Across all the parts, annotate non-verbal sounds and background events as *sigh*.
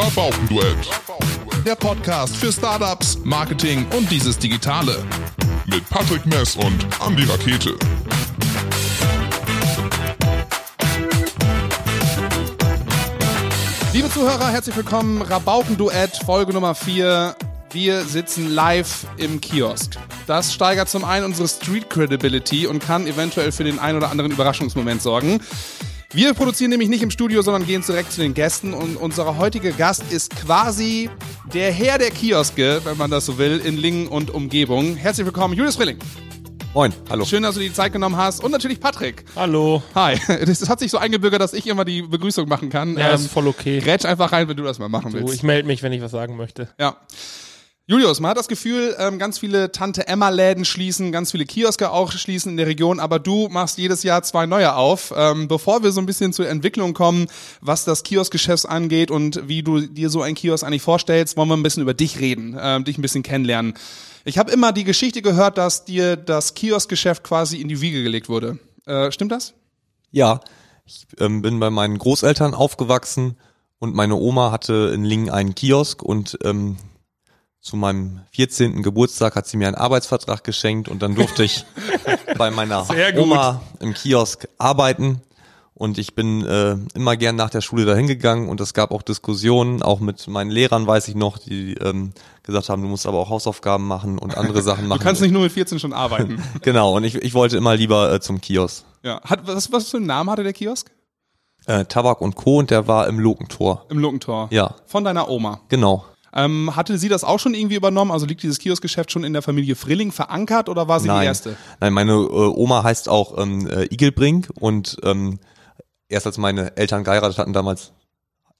Rabaukenduett. Der Podcast für Startups, Marketing und dieses Digitale. Mit Patrick Mess und Andy Rakete. Liebe Zuhörer, herzlich willkommen. Rabaukenduett, Folge Nummer 4. Wir sitzen live im Kiosk. Das steigert zum einen unsere Street Credibility und kann eventuell für den ein oder anderen Überraschungsmoment sorgen. Wir produzieren nämlich nicht im Studio, sondern gehen direkt zu den Gästen und unser heutiger Gast ist quasi der Herr der Kioske, wenn man das so will, in Lingen und Umgebung. Herzlich willkommen, Julius Frilling. Moin, hallo. Schön, dass du dir die Zeit genommen hast und natürlich Patrick. Hallo. Hi. Das hat sich so eingebürgert, dass ich immer die Begrüßung machen kann. Ja, ist voll okay. Grätsch einfach rein, wenn du das mal machen Du, willst. ich melde mich, wenn ich was sagen möchte. Ja. Julius, man hat das Gefühl, ähm, ganz viele Tante-Emma-Läden schließen, ganz viele Kioske auch schließen in der Region, aber du machst jedes Jahr zwei neue auf. Ähm, bevor wir so ein bisschen zur Entwicklung kommen, was das Kioskgeschäft angeht und wie du dir so ein Kiosk eigentlich vorstellst, wollen wir ein bisschen über dich reden, ähm, dich ein bisschen kennenlernen. Ich habe immer die Geschichte gehört, dass dir das Kioskgeschäft quasi in die Wiege gelegt wurde. Äh, stimmt das? Ja, ich bin bei meinen Großeltern aufgewachsen und meine Oma hatte in Lingen einen Kiosk und zu meinem 14. Geburtstag hat sie mir einen Arbeitsvertrag geschenkt und dann durfte ich *laughs* bei meiner. Oma im Kiosk arbeiten. Und ich bin äh, immer gern nach der Schule dahin gegangen und es gab auch Diskussionen, auch mit meinen Lehrern weiß ich noch, die ähm, gesagt haben, du musst aber auch Hausaufgaben machen und andere Sachen machen. Du kannst nicht nur mit 14 schon arbeiten. *laughs* Genau, und ich, ich wollte immer lieber äh, zum Kiosk. ja. Hat, was, was für einen Namen hatte der Kiosk? Äh, Tabak und Co. und der war im Lokentor. Im Lokentor. Ja, Von deiner Oma. genau. Ähm, hatte sie das auch schon irgendwie übernommen? Also liegt dieses Kioskgeschäft schon in der Familie Frilling verankert oder war sie Nein. die erste? Nein, meine äh, Oma heißt auch ähm, äh, Igelbrink und ähm, erst als meine Eltern geheiratet hatten damals,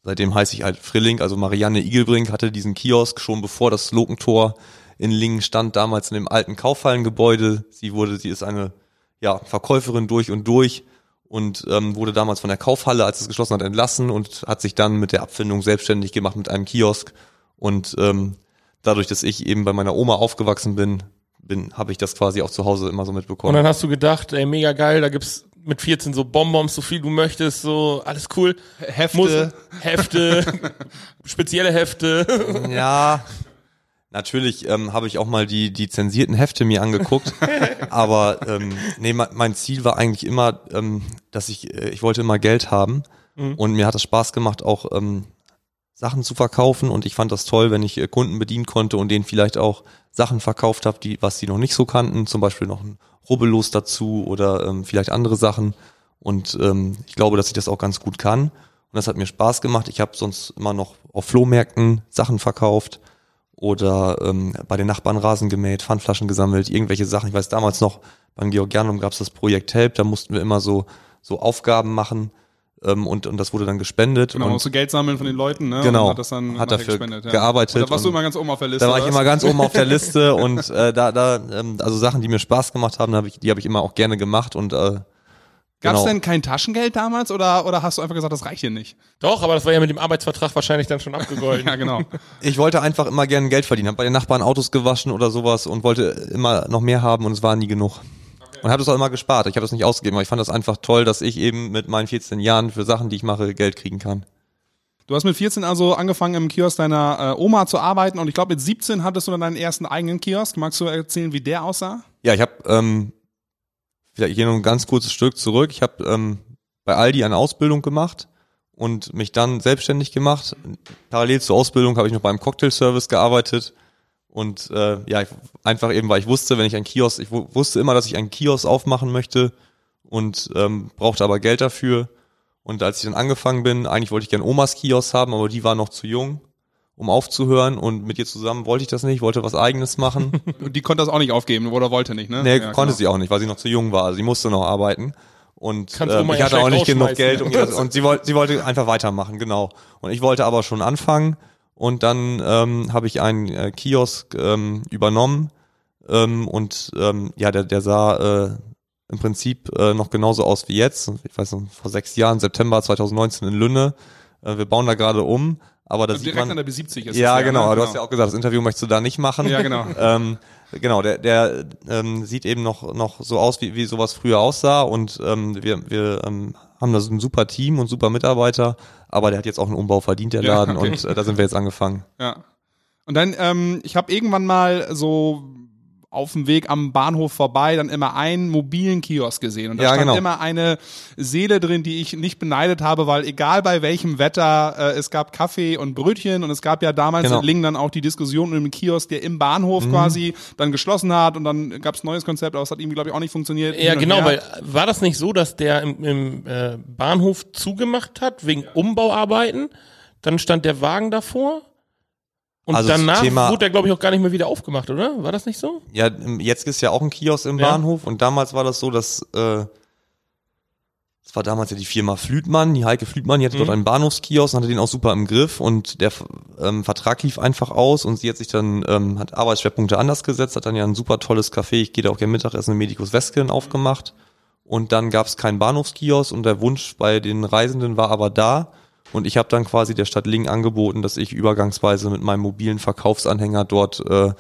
seitdem heiße ich halt Frilling, also Marianne Igelbrink hatte diesen Kiosk schon bevor das Lokentor in Lingen stand, damals in dem alten Kaufhallengebäude. Sie wurde, sie ist eine ja, Verkäuferin durch und durch und ähm, wurde damals von der Kaufhalle, als es geschlossen hat, entlassen und hat sich dann mit der Abfindung selbstständig gemacht mit einem Kiosk. Und ähm, dadurch, dass ich eben bei meiner Oma aufgewachsen bin, bin habe ich das quasi auch zu Hause immer so Und mitbekommen. dann hast du gedacht, ey, mega geil, da gibt's mit 14 so Bonbons, so viel du möchtest, so alles cool. Hefte. Muss, Hefte, *laughs* spezielle Hefte. *laughs* Ja, natürlich ähm, habe ich auch mal die, die zensierten Hefte mir angeguckt, *laughs* aber ähm, nee, mein, Ziel war eigentlich immer, ähm, dass ich, äh, ich wollte immer Geld haben und mir hat es Spaß gemacht, auch ähm, Sachen zu verkaufen. Und ich fand das toll, wenn ich äh, Kunden bedienen konnte und denen vielleicht auch Sachen verkauft habe, die, was die noch nicht so kannten, zum Beispiel noch ein Rubbellos dazu oder ähm, vielleicht andere Sachen. Und ähm, ich glaube, dass ich das auch ganz gut kann. Und das hat mir Spaß gemacht. Ich habe sonst immer noch auf Flohmärkten Sachen verkauft oder ähm, bei den Nachbarn Rasen gemäht, Pfandflaschen gesammelt, irgendwelche Sachen. Ich weiß damals noch, beim Georgianum gab es das Projekt Help, da mussten wir immer so, so Aufgaben machen ähm, und, und das wurde dann gespendet. Genau, und musst du Geld sammeln von den Leuten, ne? Genau. Und hat das dann Hat dafür gespendet, ja. gearbeitet Und da warst du immer ganz oben auf der Liste. da war ich immer ganz oben auf der *laughs* Liste und äh, da, da, ähm, also Sachen, die mir Spaß gemacht haben, hab ich, die habe ich immer auch gerne gemacht und äh, Gab's genau. denn kein Taschengeld damals oder, oder hast du einfach gesagt, das reicht hier nicht? Doch, aber das war ja mit dem Arbeitsvertrag wahrscheinlich dann schon abgegolten. *laughs* Ja, genau. ich wollte einfach immer gerne Geld verdienen, habe bei den Nachbarn Autos gewaschen oder sowas und wollte immer noch mehr haben und es war nie genug. Und habe das auch immer gespart. Ich habe das nicht ausgegeben, aber ich fand das einfach toll, dass ich eben mit meinen 14 Jahren für Sachen, die ich mache, Geld kriegen kann. Du hast mit 14 also angefangen im Kiosk deiner äh, Oma zu arbeiten und ich glaube mit 17 hattest du dann deinen ersten eigenen Kiosk. Magst du erzählen, wie der aussah? Ja, ich habe ähm, vielleicht hier noch ein ganz kurzes Stück zurück. Ich habe ähm, bei Aldi eine Ausbildung gemacht und mich dann selbstständig gemacht. Parallel zur Ausbildung habe ich noch beim Cocktailservice gearbeitet und äh, ja, ich, einfach eben, weil ich wusste, wenn ich ein Kiosk, ich wu- wusste immer, dass ich einen Kiosk aufmachen möchte und ähm, brauchte aber Geld dafür. Und als ich dann angefangen bin, eigentlich wollte ich gerne Omas Kiosk haben, aber die war noch zu jung, um aufzuhören. Und mit ihr zusammen wollte ich das nicht, wollte was Eigenes machen. *laughs* Und die konnte das auch nicht aufgeben oder wollte nicht, ne? Nee, Ja, konnte genau. sie auch nicht, weil sie noch zu jung war. Also sie musste noch arbeiten. Und Kannst ähm, Oma ich ja hatte auch nicht genug Geld. ne? Um *laughs* und sie wollte, sie wollte einfach weitermachen, genau. Und ich wollte aber schon anfangen. Und dann ähm, habe ich einen äh, Kiosk ähm, übernommen. Ähm, und ähm, ja, der, der sah äh, im Prinzip äh, noch genauso aus wie jetzt. Ich weiß noch, vor sechs Jahren, September 2019 in Lünne. Äh, wir bauen da gerade um. Aber da Also direkt man, an der B70 ist ja, das genau. ne? Du hast ja auch gesagt, das Interview möchtest du da nicht machen. Ja, genau. *laughs* ähm, genau, der, der ähm, sieht eben noch, noch so aus, wie, wie sowas früher aussah. Und ähm, wir, wir ähm, haben da so ein super Team und super Mitarbeiter, aber der hat jetzt auch einen Umbau verdient, der Ja, Laden, *laughs* okay. und äh, da sind wir jetzt angefangen. Ja. Und dann, ähm, ich habe irgendwann mal so auf dem Weg am Bahnhof vorbei dann immer einen mobilen Kiosk gesehen. Und da Ja, stand genau. immer eine Seele drin, die ich nicht beneidet habe, weil egal bei welchem Wetter, äh, es gab Kaffee und Brötchen und es gab ja damals Genau. Mhm. in Lingen dann auch die Diskussion um den Kiosk, der im Bahnhof quasi dann geschlossen hat und dann gab es ein neues Konzept, aber es hat irgendwie, glaube ich, auch nicht funktioniert. Ja, genau, her. weil war das nicht so, dass der im, im äh, Bahnhof zugemacht hat wegen Umbauarbeiten? Dann stand der Wagen davor und Also danach Thema- wurde der, glaube ich, auch gar nicht mehr wieder aufgemacht, oder? War das nicht so? Ja, jetzt ist ja auch ein Kiosk im Ja. Bahnhof und damals war das so, dass äh, das war damals ja die Firma Flütmann, die Heike Flütmann, die hatte Mhm. dort einen Bahnhofskiosk und hatte den auch super im Griff und der ähm, Vertrag lief einfach aus und sie hat sich dann, ähm, hat Arbeitsschwerpunkte anders gesetzt, hat dann ja ein super tolles Café, ich gehe da auch gerne Mittagessen in Medicus Wesken aufgemacht und dann gab es keinen Bahnhofskiosk und der Wunsch bei den Reisenden war aber da und ich habe dann quasi der Stadt Lingen angeboten, dass ich übergangsweise mit meinem mobilen Verkaufsanhänger dort äh,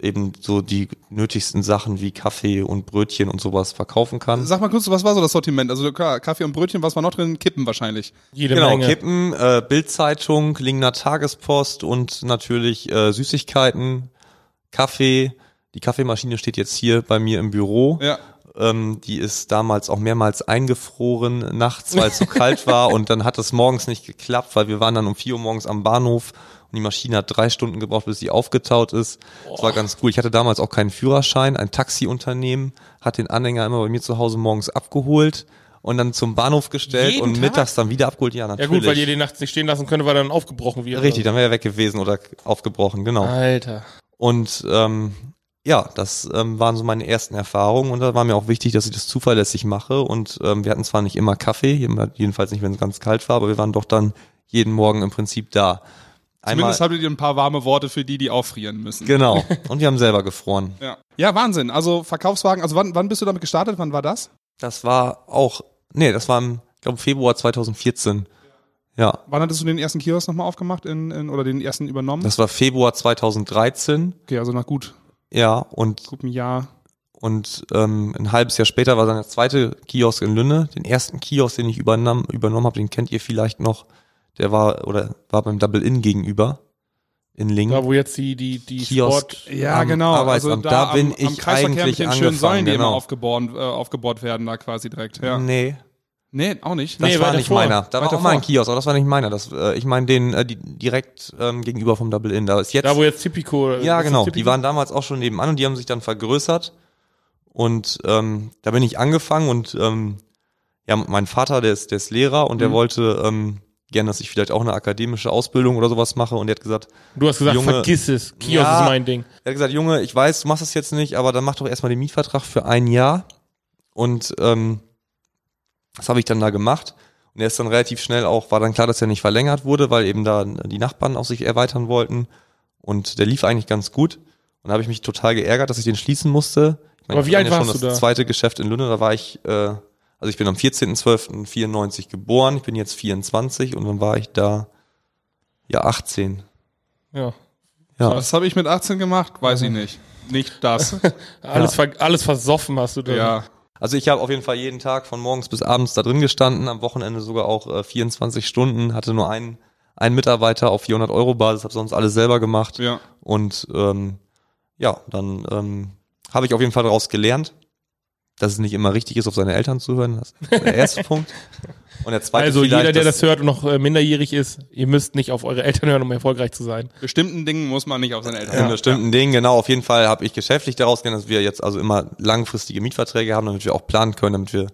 eben so die nötigsten Sachen wie Kaffee und Brötchen und sowas verkaufen kann. Sag mal kurz, was war so das Sortiment? Also klar, Kaffee und Brötchen, was war noch drin? Kippen wahrscheinlich. Jede Genau, Menge. Kippen, äh, Bildzeitung, Lingener Tagespost und natürlich äh, Süßigkeiten, Kaffee. Die Kaffeemaschine steht jetzt hier bei mir im Büro. Ja. Ähm, die ist damals auch mehrmals eingefroren nachts, weil es so kalt war *laughs* und dann hat es morgens nicht geklappt, weil wir waren dann um 4 Uhr morgens am Bahnhof und die Maschine hat drei Stunden gebraucht, bis sie aufgetaut ist. Das war ganz cool. Ich hatte damals auch keinen Führerschein. Ein Taxiunternehmen hat den Anhänger immer bei mir zu Hause morgens abgeholt und dann zum Bahnhof gestellt Jeden und Tag? mittags dann wieder abgeholt. Ja, Ja natürlich. gut, weil ihr den nachts nicht stehen lassen könnt, weil er dann aufgebrochen wird. Richtig, dann wäre er weg gewesen oder aufgebrochen, genau. Alter. Und ähm, ja, das ähm, waren so meine ersten Erfahrungen und da war mir auch wichtig, dass ich das zuverlässig mache. Und ähm, wir hatten zwar nicht immer Kaffee, jedenfalls nicht, wenn es ganz kalt war, aber wir waren doch dann jeden Morgen im Prinzip da. Einmal, Zumindest hattet ihr ein paar warme Worte für die, die auffrieren müssen. genau. *laughs* Und wir haben selber gefroren. Ja. ja, Wahnsinn. Also Verkaufswagen, also wann, wann bist du damit gestartet? Wann war das? Das war auch, nee, das war im, ich glaube, Februar 2014. Ja, Wann hattest du den ersten Kiosk nochmal aufgemacht in, in, oder den ersten übernommen? das war Februar 2013. okay, also nach gut, Ja, und gut einem Jahr. Und ähm, ein halbes Jahr später war dann der zweite Kiosk in Lünne. Den ersten Kiosk, den ich übernommen, übernommen habe, den kennt ihr vielleicht noch. Der war oder war beim Double In gegenüber in Lingen. Da wo jetzt die, die, die Kiosk. Sport. Ja, am genau. Arbeitsamt. Also Da da, bin am, am ich Kreisverkehr eigentlich mit den schönen Säulen, die angefangen, immer genau. aufgebohrt, äh, aufgebohrt werden, da quasi direkt. Ja. Nee, Nee, auch nicht. das Nee, war nicht vor. meiner. Da war auch mal ein. Kiosk, aber das war nicht meiner. Das, äh, ich meine den äh, die, direkt ähm, gegenüber vom Double In. Da ist jetzt Da wo jetzt Tipico. Ja, ist das genau. Tipico? Die waren damals auch schon nebenan und die haben sich dann vergrößert. Und ähm, da bin ich angefangen und ähm, ja, mein Vater, der ist, der ist Lehrer und der Mhm. wollte ähm, gern, dass ich vielleicht auch eine akademische Ausbildung oder sowas mache. Und der hat gesagt, Du hast gesagt, Junge- vergiss es. Kiosk Ja. ist mein Ding. er hat gesagt, Junge, ich weiß, du machst das jetzt nicht, aber dann mach doch erstmal den Mietvertrag für ein Jahr. Und ähm, das habe ich dann da gemacht. Und er ist dann relativ schnell auch, war dann klar, dass er nicht verlängert wurde, weil eben da die Nachbarn auch sich erweitern wollten. Und der lief eigentlich ganz gut. Und da habe ich mich total geärgert, dass ich den schließen musste. Ich Aber wie ich alt bin ja warst schon du das da? zweite Geschäft in Lünne, da war ich, äh, also ich bin am 14.12.94 geboren, ich bin jetzt 24 und dann war ich da, ja, 18. Ja. Ja, Was habe ich mit 18 gemacht? Weiß ich nicht. Nicht das. *laughs* Alles, ver alles versoffen hast du da. ja. Also ich habe auf jeden Fall jeden Tag von morgens bis abends da drin gestanden, am Wochenende sogar auch äh, 24 Stunden, hatte nur einen, einen Mitarbeiter auf 400 Euro Basis, habe sonst alles selber gemacht Ja. und ähm, ja, dann ähm, habe ich auf jeden Fall daraus gelernt, dass es nicht immer richtig ist, auf seine Eltern zu hören. Das ist der erste *laughs* Punkt. Und der zweite Also jeder, der das hört und noch äh, minderjährig ist, ihr müsst nicht auf eure Eltern hören, um erfolgreich zu sein. Bestimmten Dingen muss man nicht auf seine Eltern in hören. bestimmten Dingen, genau, auf jeden Fall habe ich geschäftlich daraus gelernt, dass wir jetzt also immer langfristige Mietverträge haben, damit wir auch planen können, damit wir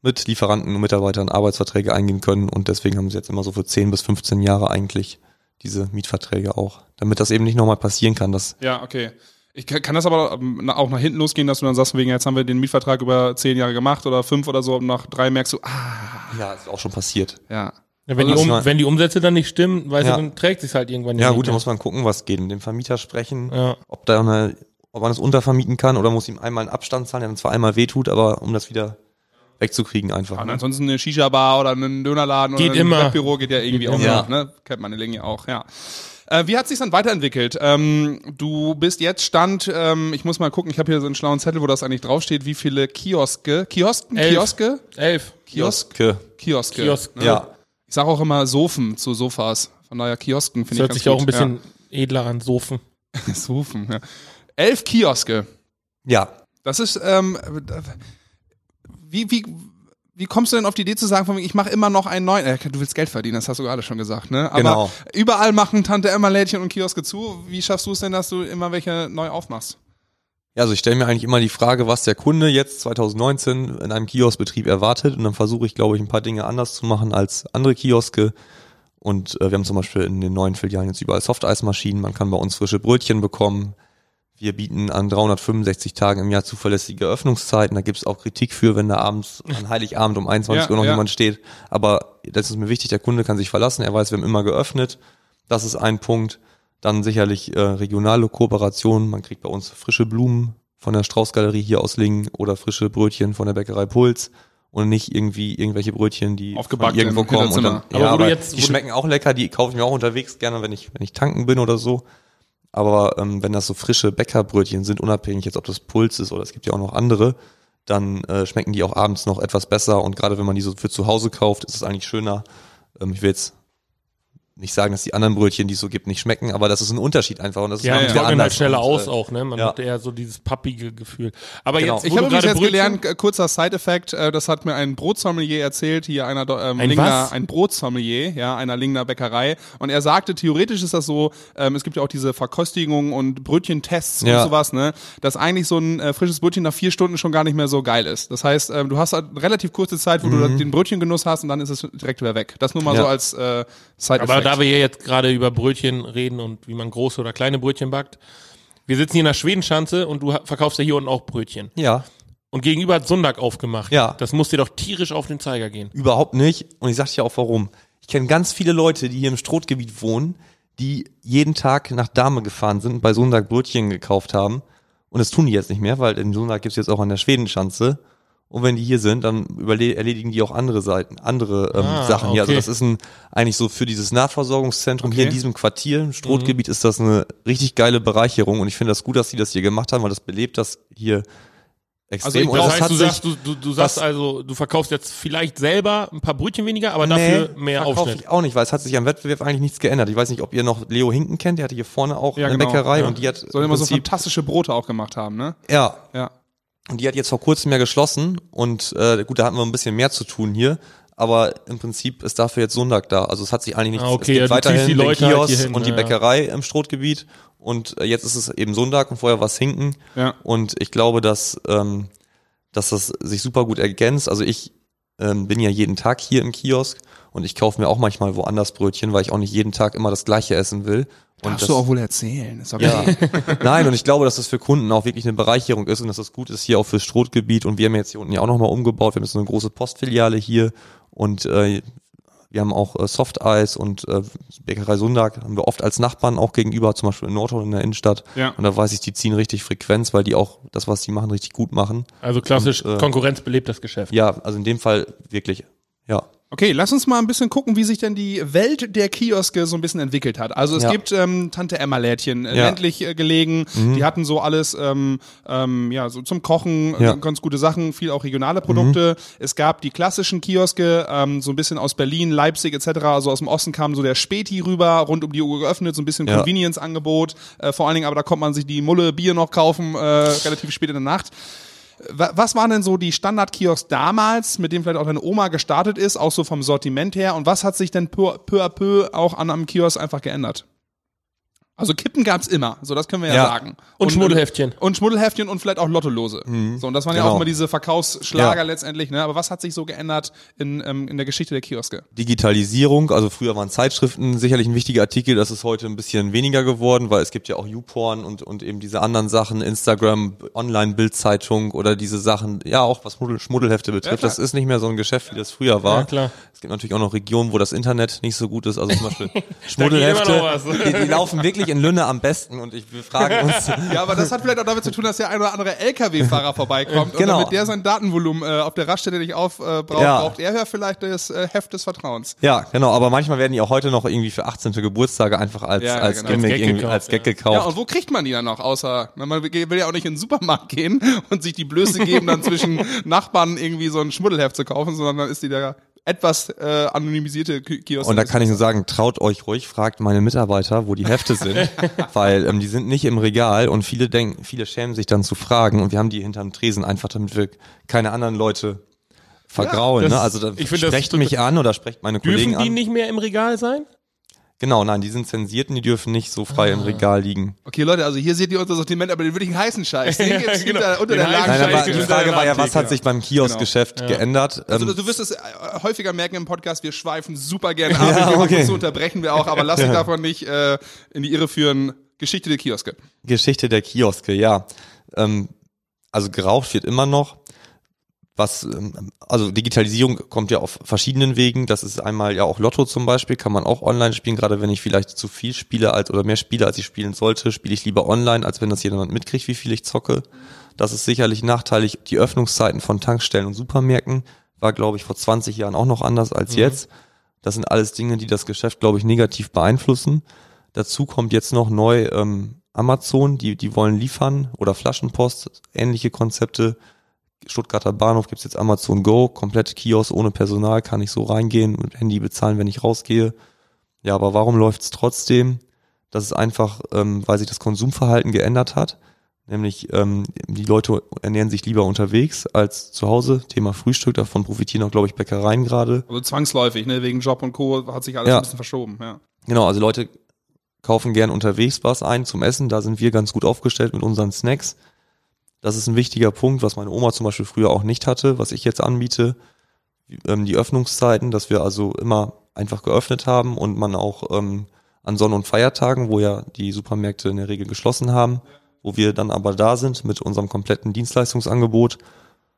mit Lieferanten und Mitarbeitern Arbeitsverträge eingehen können und deswegen haben sie jetzt immer so für 10 bis 15 Jahre eigentlich diese Mietverträge auch, damit das eben nicht nochmal passieren kann, dass Ja, okay. Ich kann das aber ähm, auch nach hinten losgehen, dass du dann sagst, wegen jetzt haben wir den Mietvertrag über zehn Jahre gemacht oder fünf oder so und nach drei merkst du, ah, ja, ist auch schon passiert. ja. Ja, wenn, Also die um, das war- wenn die Umsätze dann nicht stimmen, weißt Ja. du, dann trägt sich halt irgendwann Ja, nicht gut, da mehr. muss man gucken, was geht, mit dem Vermieter sprechen, Ja. ob da eine, ob man es untervermieten kann oder muss ihm einmal einen Abstand zahlen, der dann zwar einmal wehtut, aber um das wieder wegzukriegen einfach. Und Ne? ansonsten eine Shisha-Bar oder einen Dönerladen Geht oder ein. Webbüro geht ja irgendwie auch immer. noch, ne? Kennt man in Lingen ja auch, ja. Äh, wie hat sich dann weiterentwickelt? Ähm, du bist jetzt Stand, ähm, ich muss mal gucken, ich habe hier so einen schlauen Zettel, wo das eigentlich draufsteht, wie viele Kioske, Kiosken, Elf. Kioske? Elf. Kiosk? Ke- Kioske. Kiosk. Ne? Ja. Ich sage auch immer Sofen zu Sofas. Von daher Kiosken Das finde ich hört ganz sich auch gut. ein bisschen edler an, Sofen. Ja. *laughs* Sofen, ja. Elf Kioske. Ja. Das ist, ähm, wie, wie, wie kommst du denn auf die Idee zu sagen, von wegen, ich mache immer noch einen neuen, äh, du willst Geld verdienen, das hast du gerade schon gesagt, ne? Aber Genau. überall machen Tante Emma Lädchen und Kioske zu. Wie schaffst du es denn, dass du immer welche neu aufmachst? Ja, also ich stelle mir eigentlich immer die Frage, was der Kunde jetzt 2019 in einem Kioskbetrieb erwartet und dann versuche ich, glaube ich, ein paar Dinge anders zu machen als andere Kioske. Und äh, wir haben zum Beispiel in den neuen Filialen jetzt überall Softeismaschinen, man kann bei uns frische Brötchen bekommen. Wir bieten an 365 Tagen im Jahr zuverlässige Öffnungszeiten. Da gibt's auch Kritik für, wenn da abends an Heiligabend um 21 Ja, Uhr noch ja. jemand steht. Aber das ist mir wichtig, der Kunde kann sich verlassen. Er weiß, wir haben immer geöffnet. Das ist ein Punkt. Dann sicherlich äh, regionale Kooperationen. Man kriegt bei uns frische Blumen von der Straußgalerie hier aus Lingen oder frische Brötchen von der Bäckerei Puls und nicht irgendwie irgendwelche Brötchen, die von irgendwo kommen. Und dann. Aber ja, aber jetzt- die schmecken auch lecker, die kaufe ich mir auch unterwegs gerne, wenn ich, wenn ich tanken bin oder so. Aber ähm, wenn das so frische Bäckerbrötchen sind, unabhängig jetzt, ob das Puls ist oder es gibt ja auch noch andere, dann äh, schmecken die auch abends noch etwas besser. Und gerade wenn man die so für zu Hause kauft, ist es eigentlich schöner. Ähm, ich will jetzt nicht sagen, dass die anderen Brötchen, die es so gibt, nicht schmecken, aber das ist ein Unterschied einfach. Und das ist Ja, auch die wieder trocknen halt anders. schneller Und, aus äh, auch, ne? Man ja. hat eher so dieses pappige Gefühl. Aber Genau. jetzt, Ich habe übrigens gerade jetzt Brötchen, gelernt, äh, kurzer Side-Effekt, äh, das hat mir ein Brotsommelier erzählt, hier einer ähm, Ein Lingner, was? ein Brotsommelier, ja, einer Lingner Bäckerei. Und er sagte, theoretisch ist das so, ähm, es gibt ja auch diese Verköstigungen und Brötchentests Ja. und sowas, ne, dass eigentlich so ein äh, frisches Brötchen nach vier Stunden schon gar nicht mehr so geil ist. Das heißt, ähm, du hast halt relativ kurze Zeit, wo du den Brötchengenuss hast und dann ist es direkt wieder weg. Das nur mal Mhm. Ja. so als äh, Side-Effekt. aber da wir hier jetzt gerade über Brötchen reden und wie man große oder kleine Brötchen backt, wir sitzen hier in der Schwedenschanze und du verkaufst ja hier unten auch Brötchen. Ja, Und gegenüber hat Sundag aufgemacht. Ja. Das muss dir doch tierisch auf den Zeiger gehen. Überhaupt nicht. Und ich sag dir auch warum. Ich kenne ganz viele Leute, die hier im Strothgebiet wohnen, die jeden Tag nach Dahme gefahren sind und bei Sonntag Brötchen gekauft haben. Und das tun die jetzt nicht mehr, weil den Sonntag gibt's jetzt auch an der Schwedenschanze. Und wenn die hier sind, dann erledigen die auch andere Seiten, andere ähm, Ah, Sachen hier. Also okay. das ist ein eigentlich so für dieses Nahversorgungszentrum hier in Okay. diesem Quartier, im Strothgebiet, ist das eine richtig geile Bereicherung. Und ich finde das gut, dass die das hier gemacht haben, weil das belebt das hier extrem. ich Und Das das heißt, hat du sich- sagst, du, du, du sagst also, du verkaufst jetzt vielleicht selber ein paar Brötchen weniger, aber dafür mehr verkauf Aufschnitt. ich auch nicht, weil es hat sich am Wettbewerb eigentlich nichts geändert. Ich weiß nicht, ob ihr noch Leo Hinken kennt, der hatte hier vorne auch Ja, eine genau, Bäckerei ja. und die hat Soll im immer so fantastische Brote auch gemacht haben, ne? ja, Ja. Und die hat jetzt vor kurzem ja geschlossen und äh, gut, da hatten wir ein bisschen mehr zu tun hier. Aber im Prinzip ist dafür jetzt Sonntag da. Also es hat sich eigentlich nichts. Ah, okay, es ja, gibt ziehst weiterhin die den Leute halt Kiosk hierhin, und die ja, ja. Bäckerei im Strothgebiet. Und äh, jetzt ist es eben Sonntag und vorher war es Hinken. Ja. Und ich glaube, dass, ähm, dass das sich super gut ergänzt. Also ich ähm, bin ja jeden Tag hier im Kiosk und ich kaufe mir auch manchmal woanders Brötchen, weil ich auch nicht jeden Tag immer das gleiche essen will. Und Darfst das, du auch wohl erzählen. Ist okay. ja, *laughs* nein, und ich glaube, dass das für Kunden auch wirklich eine Bereicherung ist und dass das gut ist hier auch fürs Strothgebiet. Und wir haben jetzt hier unten ja auch nochmal umgebaut. Wir haben jetzt so eine große Postfiliale hier und äh, wir haben auch äh, Softeis und äh, Bäckerei Sundag haben wir oft als Nachbarn auch gegenüber, zum Beispiel in Nordhorn in der Innenstadt. Ja. Und da weiß ich, die ziehen richtig Frequenz, weil die auch das, was die machen, richtig gut machen. Also klassisch Und, äh, Konkurrenz belebt das Geschäft. Ja, also in dem Fall wirklich, ja. Okay, lass uns mal ein bisschen gucken, wie sich denn die Welt der Kioske so ein bisschen entwickelt hat. Also es Ja. gibt ähm, Tante Emma Lädchen, äh, Ja. Mhm. ländlich äh, gelegen. Die hatten so alles, ähm, ähm, ja, so zum Kochen Ja. äh, ganz gute Sachen, viel auch regionale Produkte. Es gab die klassischen Kioske, ähm, so ein bisschen aus Berlin, Leipzig etc. Also aus dem Osten kam so der Späti rüber, rund um die Uhr geöffnet, so ein bisschen. Convenience-Angebot. Äh, vor allen Dingen, aber da konnte man sich die Mulle Bier noch kaufen, äh, relativ spät in der Nacht. Wa- Was waren denn so die Standard-Kiosk damals, mit dem vielleicht auch deine Oma gestartet ist, auch so vom Sortiment her? Und was hat sich denn peu, peu à peu auch an einem Kiosk einfach geändert? Also Kippen gab's immer, so das können wir ja, Ja. sagen. Und Schmuddelheftchen. Und Schmuddelheftchen und vielleicht auch Lottolose. So, und das waren ja auch genau. immer diese Verkaufsschlager Ja. letztendlich, ne? Aber was hat sich so geändert in, ähm, in der Geschichte der Kioske? Digitalisierung, also früher waren Zeitschriften sicherlich ein wichtiger Artikel, das ist heute ein bisschen weniger geworden, weil es gibt ja auch YouPorn und, und eben diese anderen Sachen, Instagram, Online-Bildzeitung oder diese Sachen, ja auch was Schmuddel, Schmuddelhefte betrifft, klar. das ist nicht mehr so ein Geschäft, wie das früher war. Ja, klar. Es gibt natürlich auch noch Regionen, wo das Internet nicht so gut ist, also zum Beispiel *laughs* Schmuddelhefte, die, die laufen wirklich wirklich in Lünne am besten und ich, wir fragen uns. *laughs* Ja, aber das hat vielleicht auch damit zu tun, dass der ein oder andere LKW-Fahrer vorbeikommt *laughs* Genau. und damit der sein Datenvolumen äh, auf der Raststätte nicht aufbraucht, äh, braucht, Ja. braucht er ja vielleicht das äh, Heft des Vertrauens. Ja, genau, aber manchmal werden die auch heute noch irgendwie für 18. Geburtstage einfach als, Ja, als genau. Gimmick, Als Gag gekauft, als Gag ja. gekauft. Ja, und wo kriegt man die dann noch, außer, man will ja auch nicht in den Supermarkt gehen und sich die Blöße geben, dann *laughs* zwischen Nachbarn irgendwie so ein Schmuddelheft zu kaufen, sondern dann ist die da etwas äh, anonymisierte Ki- Kiosk. Und da kann ich nur sagen, traut euch ruhig, fragt meine Mitarbeiter, wo die Hefte sind, *laughs* weil ähm, die sind nicht im Regal und viele denken, viele schämen sich dann zu fragen und wir haben die hinterm Tresen einfach, damit wir keine anderen Leute vergraulen. das- ne? Also da ich finde das sprecht mich an oder sprecht meine Kollegen Dürfen die an. nicht mehr im Regal sein? Genau, nein, die sind zensiert und die dürfen nicht so frei im Ah. Regal liegen. Okay, Leute, also hier seht ihr unser Sortiment, aber den wirklichen heißen Scheiß. Den *laughs* gibt's genau. unter, unter Den der Scheiße, die Frage war ja, was hat sich beim Kioskgeschäft geändert? Also Ähm, du wirst es äh, häufiger merken im Podcast, wir schweifen super gerne *laughs* ab. Ja, wir okay. zu unterbrechen wir auch, aber lass *laughs* dich davon nicht äh, in die Irre führen. Geschichte der Kioske. Geschichte der Kioske, ja. Ähm, also geraucht wird immer noch. Was, ähm, also Digitalisierung kommt ja auf verschiedenen Wegen. Das ist einmal ja auch Lotto zum Beispiel, kann man auch online spielen. Gerade wenn ich vielleicht zu viel spiele als oder mehr spiele, als ich spielen sollte, spiele ich lieber online, als wenn das jemand mitkriegt, wie viel ich zocke. Das ist sicherlich nachteilig. Die Öffnungszeiten von Tankstellen und Supermärkten war, glaube ich, vor 20 Jahren auch noch anders als jetzt. Das sind alles Dinge, die das Geschäft, glaube ich, negativ beeinflussen. Dazu kommt jetzt noch neu ähm, Amazon, die, die wollen liefern oder Flaschenpost, ähnliche Konzepte. Stuttgarter Bahnhof gibt's jetzt Amazon Go, komplett Kiosk ohne Personal, kann ich so reingehen, mit Handy bezahlen, wenn ich rausgehe. Ja, aber warum läuft's trotzdem? Das ist einfach, ähm, weil sich das Konsumverhalten geändert hat. Nämlich ähm, die Leute ernähren sich lieber unterwegs als zu Hause. Thema Frühstück, davon profitieren auch, glaube ich, Bäckereien gerade. Also zwangsläufig, ne? wegen Job und Co. hat sich alles Ja. ein bisschen verschoben. Ja. Genau, also Leute kaufen gern unterwegs was ein zum Essen. Da sind wir ganz gut aufgestellt mit unseren Snacks. Das ist ein wichtiger Punkt, was meine Oma zum Beispiel früher auch nicht hatte, was ich jetzt anbiete. Ähm, die Öffnungszeiten, dass wir also immer einfach geöffnet haben und man auch ähm, an Sonn- und Feiertagen, wo ja die Supermärkte in der Regel geschlossen haben, wo wir dann aber da sind mit unserem kompletten Dienstleistungsangebot.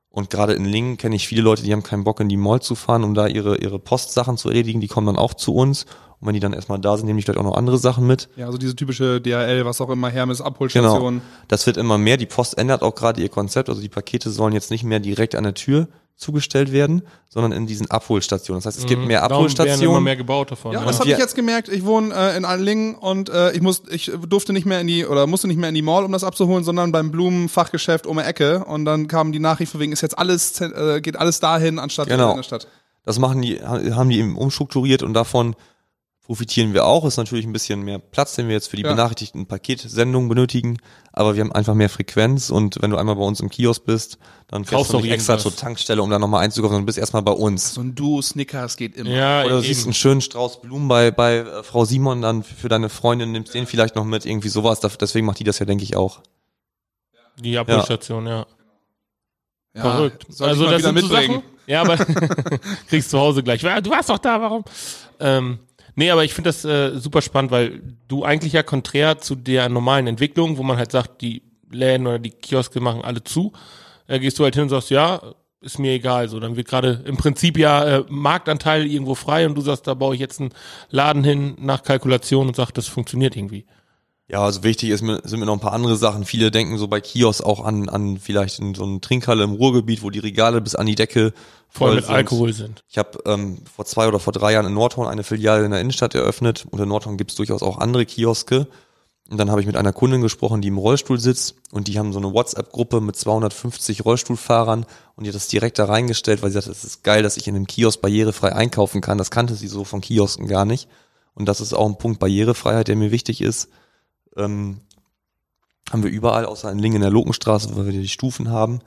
Und gerade in Lingen kenne ich viele Leute, die haben keinen Bock in die Mall zu fahren, um da ihre, ihre Postsachen zu erledigen. Die kommen dann auch zu uns. Und wenn die dann erstmal da sind, nehmen die vielleicht auch noch andere Sachen mit. ja, also diese typische DHL, was auch immer, Hermes Abholstation. Das wird immer mehr. Die Post ändert auch gerade ihr Konzept. Also die Pakete sollen jetzt nicht mehr direkt an der Tür zugestellt werden, sondern in diesen Abholstationen. Das heißt, es gibt mehr Mhm. Darum werden Abholstationen. immer mehr gebaut davon. Ja, Ja, das Und habe ich jetzt gemerkt. Ich wohne äh, in Allingen und äh, ich muss, ich durfte nicht mehr in die oder musste nicht mehr in die Mall, um das abzuholen, sondern beim Blumenfachgeschäft um die Ecke. Und dann kam die Nachricht von wegen, ist jetzt alles, äh, geht alles dahin anstatt Genau. in der Stadt. Das machen die, haben die eben umstrukturiert und davon profitieren wir auch. Ist natürlich ein bisschen mehr Platz, den wir jetzt für die Ja. benachrichtigten Paketsendungen benötigen. Aber wir haben einfach mehr Frequenz und wenn du einmal bei uns im Kiosk bist, dann fährst Kaufst du auch nicht extra irgendwas. zur Tankstelle, um dann nochmal einzukaufen, sondern du bist erstmal bei uns. So ein Duo Snickers geht immer. ja Oder du eben. siehst einen schönen Strauß Blumen bei, bei äh, Frau Simon dann für deine Freundin, nimmst den vielleicht noch mit, irgendwie sowas. Deswegen macht die das ja, denke ich, auch. die Abholstation, ja. Ja, Verrückt. Soll also ich mal das wieder so mitbringen. Sachen. Ja, aber *laughs* kriegst zu Hause gleich. Du warst doch da, warum? Ähm, nee, aber ich finde das äh, super spannend, weil du eigentlich ja konträr zu der normalen Entwicklung, wo man halt sagt, die Läden oder die Kioske machen alle zu, äh, gehst du halt hin und sagst, ja, ist mir egal. So, dann wird gerade im Prinzip ja äh, Marktanteil irgendwo frei und du sagst, da baue ich jetzt einen Laden hin nach Kalkulation und sagst, das funktioniert irgendwie. Ja, also wichtig ist mir, sind mir noch ein paar andere Sachen. Viele denken so bei Kiosk auch an, an vielleicht in so eine Trinkhalle im Ruhrgebiet, wo die Regale bis an die Decke Voll, voll mit sind. Alkohol sind. Ich habe ähm, vor zwei oder vor drei Jahren in Nordhorn eine Filiale in der Innenstadt eröffnet. Und in Nordhorn gibt's durchaus auch andere Kioske. Und dann habe ich mit einer Kundin gesprochen, die im Rollstuhl sitzt. Und die haben so eine WhatsApp-Gruppe mit 250 Rollstuhlfahrern. Und die hat das direkt da reingestellt, weil sie sagt, es ist geil, dass ich in einem Kiosk barrierefrei einkaufen kann. Das kannte sie so von Kiosken gar nicht. Und das ist auch ein Punkt Barrierefreiheit, der mir wichtig ist. Ähm, haben wir überall, außer in Lingen in der Lokenstraße, weil wir die Stufen haben.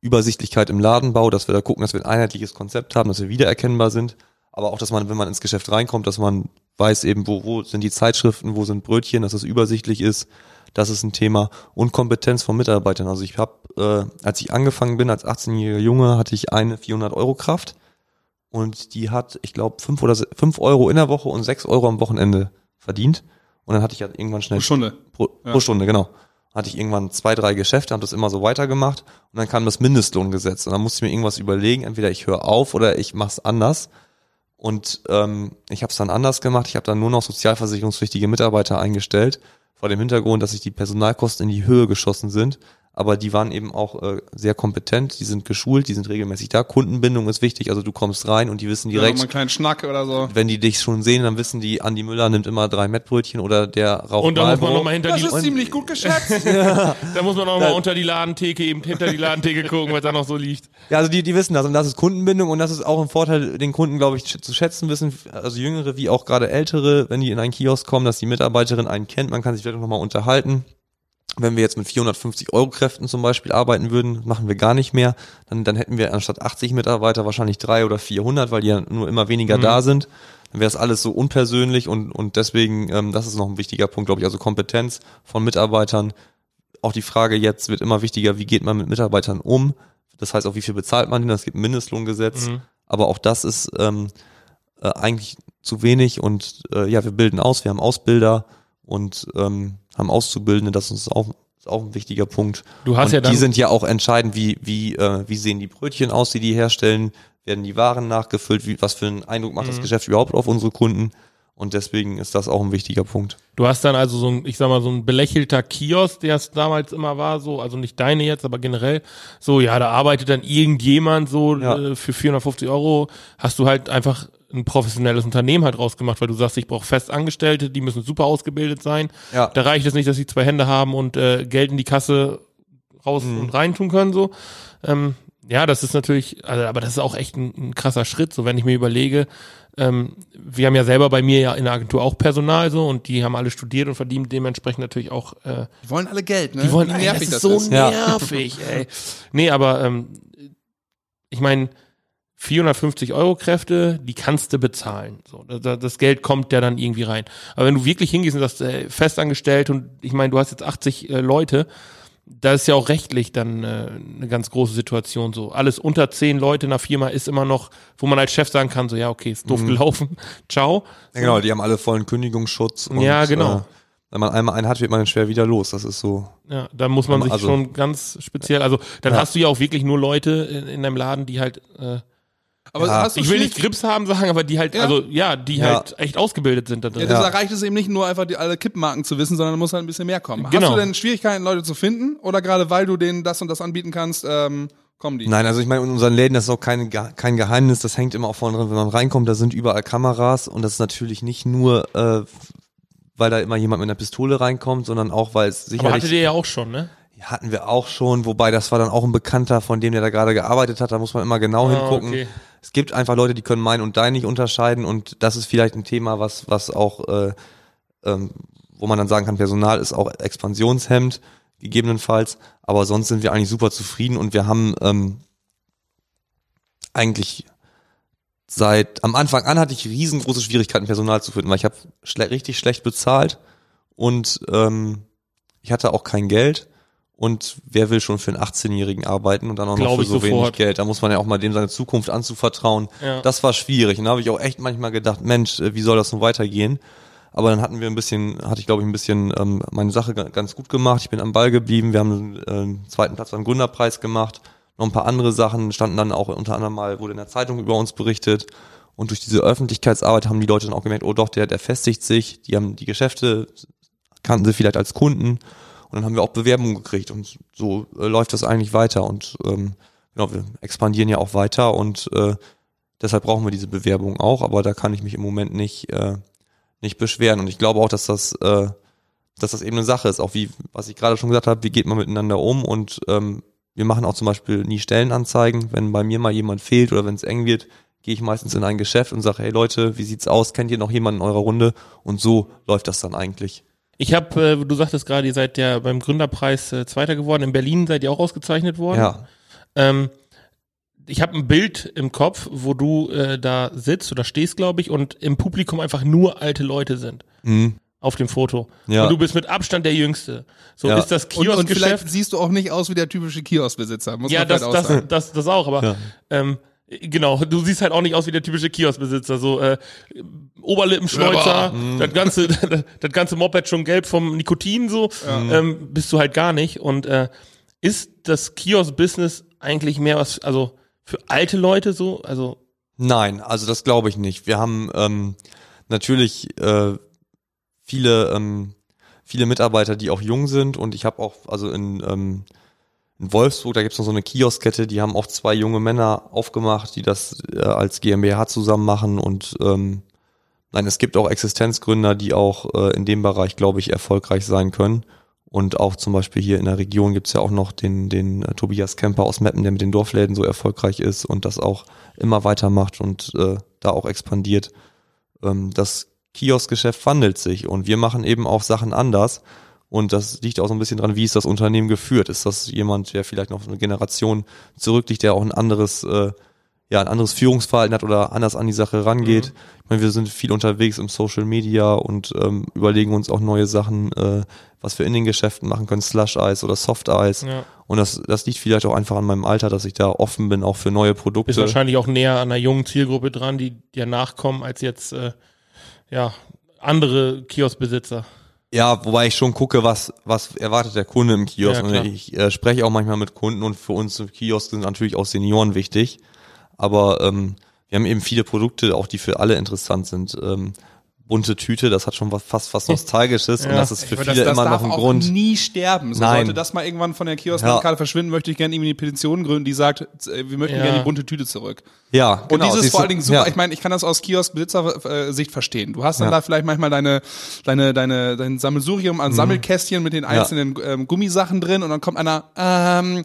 Übersichtlichkeit im Ladenbau, dass wir da gucken, dass wir ein einheitliches Konzept haben, dass wir wiedererkennbar sind. Aber auch, dass man, wenn man ins Geschäft reinkommt, dass man weiß eben, wo, wo sind die Zeitschriften, wo sind Brötchen, dass es übersichtlich ist. Das ist ein Thema. Und Kompetenz von Mitarbeitern. Also ich habe, äh, als ich angefangen bin, als 18-jähriger Junge, hatte ich eine 400-Euro-Kraft. Und die hat, ich glaube, fünf oder se- fünf Euro in der Woche und sechs Euro am Wochenende verdient. Und dann hatte ich ja irgendwann schnell Pro Stunde. Pro, Ja. pro Stunde, genau. Hatte ich irgendwann zwei, drei Geschäfte, habe das immer so weitergemacht und dann kam das Mindestlohngesetz und dann musste ich mir irgendwas überlegen, entweder ich höre auf oder ich mach's anders. Und ähm, ich habe es dann anders gemacht. Ich habe dann nur noch sozialversicherungspflichtige Mitarbeiter eingestellt, vor dem Hintergrund, dass sich die Personalkosten in die Höhe geschossen sind aber die waren eben auch äh, sehr kompetent, die sind geschult, die sind regelmäßig da. Kundenbindung ist wichtig, also du kommst rein und die wissen Ja, direkt, mal einen kleinen Schnack oder so. wenn die dich schon sehen, dann wissen die, Andi Müller nimmt immer drei Mettbrötchen oder der raucht Und da muss man nochmal hinter Das die, ist ziemlich gut geschätzt. *laughs* *laughs* da muss man noch mal unter die Ladentheke, eben hinter die Ladentheke gucken, was da noch so liegt. Ja, also die, die wissen das und das ist Kundenbindung und das ist auch ein Vorteil, den Kunden, glaube ich, zu schätzen wissen, also Jüngere wie auch gerade Ältere, wenn die in einen Kiosk kommen, dass die Mitarbeiterin einen kennt, man kann sich vielleicht nochmal unterhalten. Wenn wir jetzt mit 450 Euro Kräften zum Beispiel arbeiten würden, machen wir gar nicht mehr, dann, dann hätten wir anstatt 80 Mitarbeiter wahrscheinlich drei oder 400, weil die ja nur immer weniger da sind. Dann wäre es alles so unpersönlich und, und deswegen, ähm, das ist noch ein wichtiger Punkt, glaube ich, also Kompetenz von Mitarbeitern. Auch die Frage jetzt wird immer wichtiger, wie geht man mit Mitarbeitern um? Das heißt auch, wie viel bezahlt man denen? Es gibt ein Mindestlohngesetz, aber auch das ist ähm, äh, eigentlich zu wenig und äh, ja, wir bilden aus, wir haben Ausbilder und ähm, haben Auszubildende, das ist auch, ist auch ein wichtiger Punkt. Du hast und ja dann- die sind ja auch entscheidend, wie, wie, äh, wie sehen die Brötchen aus, die die herstellen, werden die Waren nachgefüllt, wie, was für einen Eindruck macht Mhm. das Geschäft überhaupt auf unsere Kunden und deswegen ist das auch ein wichtiger Punkt. Du hast dann also so ein, ich sag mal, so ein belächelter Kiosk, der es damals immer war, so, also nicht deine jetzt, aber generell, so, ja, da arbeitet dann irgendjemand so Ja. äh, für 450 Euro, hast du halt einfach ein professionelles Unternehmen halt rausgemacht, weil du sagst, ich brauche Festangestellte, die müssen super ausgebildet sein. Ja. Da reicht es nicht, dass sie zwei Hände haben und äh, Geld in die Kasse raus Mhm. und rein tun können, so. Ähm, ja, das ist natürlich, also, aber das ist auch echt ein, ein krasser Schritt, so wenn ich mir überlege, ähm, wir haben ja selber bei mir ja in der Agentur auch Personal so und die haben alle studiert und verdienen dementsprechend natürlich auch äh, Die wollen alle Geld, ne? die wollen Wie ey, nervig das ist so Ja. nervig, ey. Nee, aber ähm, ich meine, 450 Euro Kräfte, die kannst du bezahlen. So, das, Geld kommt ja dann irgendwie rein. Aber wenn du wirklich hingehst und sagst, äh, festangestellt und ich meine, du hast jetzt 80 äh, Leute, da ist ja auch rechtlich dann äh, eine ganz große Situation so. Alles unter 10 Leute in einer Firma ist immer noch, wo man als Chef sagen kann, so ja, okay, ist doof gelaufen, *laughs* ciao. Ja, genau, die haben alle vollen Kündigungsschutz. Und, Ja, genau. Äh, wenn man einmal einen hat, wird man dann schwer wieder los. Das ist so. Ja, da muss man sich Also- schon ganz speziell, also dann Ja. hast du ja auch wirklich nur Leute in, in deinem Laden, die halt äh, Aber Ja. hast du ich will nicht Grips haben sagen, aber die halt, Ja. also ja, die Ja. halt echt ausgebildet sind da drin. Ja, das Ja. erreicht es eben nicht nur einfach die alle Kippmarken zu wissen, sondern da muss halt ein bisschen mehr kommen. Genau. Hast du denn Schwierigkeiten, Leute zu finden? Oder gerade weil du denen das und das anbieten kannst, ähm, kommen die? Nein, also ich meine, in unseren Läden das ist auch keine, Ge- kein Geheimnis, das hängt immer auch vorne drin, wenn man reinkommt, da sind überall Kameras und das ist natürlich nicht nur, äh, weil da immer jemand mit einer Pistole reinkommt, sondern auch, weil es aber sicherlich hattet ihr ja auch schon, ne? hatten wir auch schon, wobei das war dann auch ein Bekannter von dem, der da gerade gearbeitet hat, da muss man immer genau Ah, hingucken. okay. Es gibt einfach Leute, die können mein und dein nicht unterscheiden und das ist vielleicht ein Thema, was, was auch, äh, ähm, wo man dann sagen kann, Personal ist auch Expansionshemd, gegebenenfalls, aber sonst sind wir eigentlich super zufrieden und wir haben ähm, eigentlich seit am Anfang an hatte ich riesengroße Schwierigkeiten, Personal zu finden, weil ich habe schle richtig schlecht bezahlt und ähm, ich hatte auch kein Geld. Und wer will schon für einen 18-Jährigen arbeiten und dann auch noch Glaub für so wenig sofort. Geld? Da muss man ja auch mal dem seine Zukunft anzuvertrauen. Ja. Das war schwierig. Und da habe ich auch echt manchmal gedacht, Mensch, äh, wie soll das nun weitergehen? Aber dann hatten wir ein bisschen, hatte ich glaube ich ein bisschen ähm, meine Sache ga- ganz gut gemacht. Ich bin am Ball geblieben. Wir haben äh, einen zweiten Platz beim Gründerpreis gemacht. Noch ein paar andere Sachen standen dann auch unter anderem mal, wurde in der Zeitung über uns berichtet. Und durch diese Öffentlichkeitsarbeit haben die Leute dann auch gemerkt, oh doch, der, der festigt sich. Die haben die Geschäfte, kannten sie vielleicht als Kunden. Und dann haben wir auch Bewerbungen gekriegt und so äh, läuft das eigentlich weiter und ähm, genau, wir expandieren ja auch weiter und äh, deshalb brauchen wir diese Bewerbung auch, aber da kann ich mich im Moment nicht äh, nicht beschweren und ich glaube auch, dass das äh, dass das eben eine Sache ist, auch wie was ich gerade schon gesagt habe, wie geht man miteinander um und ähm, wir machen auch zum Beispiel nie Stellenanzeigen, wenn bei mir mal jemand fehlt oder wenn es eng wird, gehe ich meistens in ein Geschäft und sage, hey Leute, wie sieht's aus? Kennt ihr noch jemanden in eurer Runde? Und so läuft das dann eigentlich. Ich habe, äh, du sagtest gerade, ihr seid ja beim Gründerpreis äh, Zweiter geworden. In Berlin seid ihr auch ausgezeichnet worden. Ja, Ähm, ich habe ein Bild im Kopf, wo du äh, da sitzt oder stehst, glaube ich, und im Publikum einfach nur alte Leute sind. mhm. Auf dem Foto. Ja. Und du bist mit Abstand der Jüngste. So Ja. ist das Und, und vielleicht Kioskgeschäft. siehst du auch nicht aus wie der typische Kioskbesitzer, muss Ja, man das, das, das, das auch, aber Ja. ähm, genau, du siehst halt auch nicht aus wie der typische Kioskbesitzer. So äh, Oberlippenschneuzer, das ganze, *laughs* das ganze Moped schon gelb vom Nikotin, so. Ähm, bist du halt gar nicht. Und äh, ist das Kiosk-Business eigentlich mehr was, also für alte Leute so, also Nein, also das glaube ich nicht. Wir haben ähm, natürlich äh, viele ähm, viele Mitarbeiter, die auch jung sind. Und ich habe auch also in ähm, in Wolfsburg, da gibt's noch so eine Kioskkette, die haben auch zwei junge Männer aufgemacht, die das äh, als GmbH zusammen machen. Und ähm, nein, es gibt auch Existenzgründer, die auch äh, in dem Bereich, glaube ich, erfolgreich sein können. Und auch zum Beispiel hier in der Region gibt's ja auch noch den, den äh, Tobias Kemper aus Meppen, der mit den Dorfläden so erfolgreich ist und das auch immer weitermacht und äh, da auch expandiert. Ähm, das Kioskgeschäft wandelt sich und wir machen eben auch Sachen anders. Und das liegt auch so ein bisschen dran, wie ist das Unternehmen geführt? Ist das jemand, der vielleicht noch eine Generation zurückliegt, der auch ein anderes, äh, ja, ein anderes Führungsverhalten hat oder anders an die Sache rangeht? Mhm. Ich meine, wir sind viel unterwegs im Social Media und ähm, überlegen uns auch neue Sachen, äh, was wir in den Geschäften machen können, Slush Eis oder Soft Eis. Ja. Und das, das liegt vielleicht auch einfach an meinem Alter, dass ich da offen bin, auch für neue Produkte. Bist wahrscheinlich auch näher an einer jungen Zielgruppe dran, die dir nachkommen, als jetzt äh, ja andere Kioskbesitzer. Ja, wobei ich schon gucke, was, was erwartet der Kunde im Kiosk. Ja, ich äh, spreche auch manchmal mit Kunden und für uns im Kiosk sind natürlich auch Senioren wichtig. Aber ähm, wir haben eben viele Produkte, auch die für alle interessant sind. Ähm, bunte Tüte, das hat schon was fast was *laughs* Nostalgisches und Ja. das ist für Aber viele das, das immer darf noch ein Grund. nie sterben. So Nein. sollte das mal irgendwann von der Ja. Kiosk-Karte verschwinden, möchte ich gerne irgendwie eine Petition gründen, die sagt, äh, wir möchten Ja. gerne die bunte Tüte zurück. Ja, Und genau, dieses siehst vor allen Dingen super, Ja. ich meine, ich kann das aus Kiosk-Besitzer-Sicht verstehen. Du hast dann Ja. da vielleicht manchmal deine, deine, deine, dein Sammelsurium an Sammelkästchen mit den einzelnen ähm, Gummisachen drin und dann kommt einer, ähm,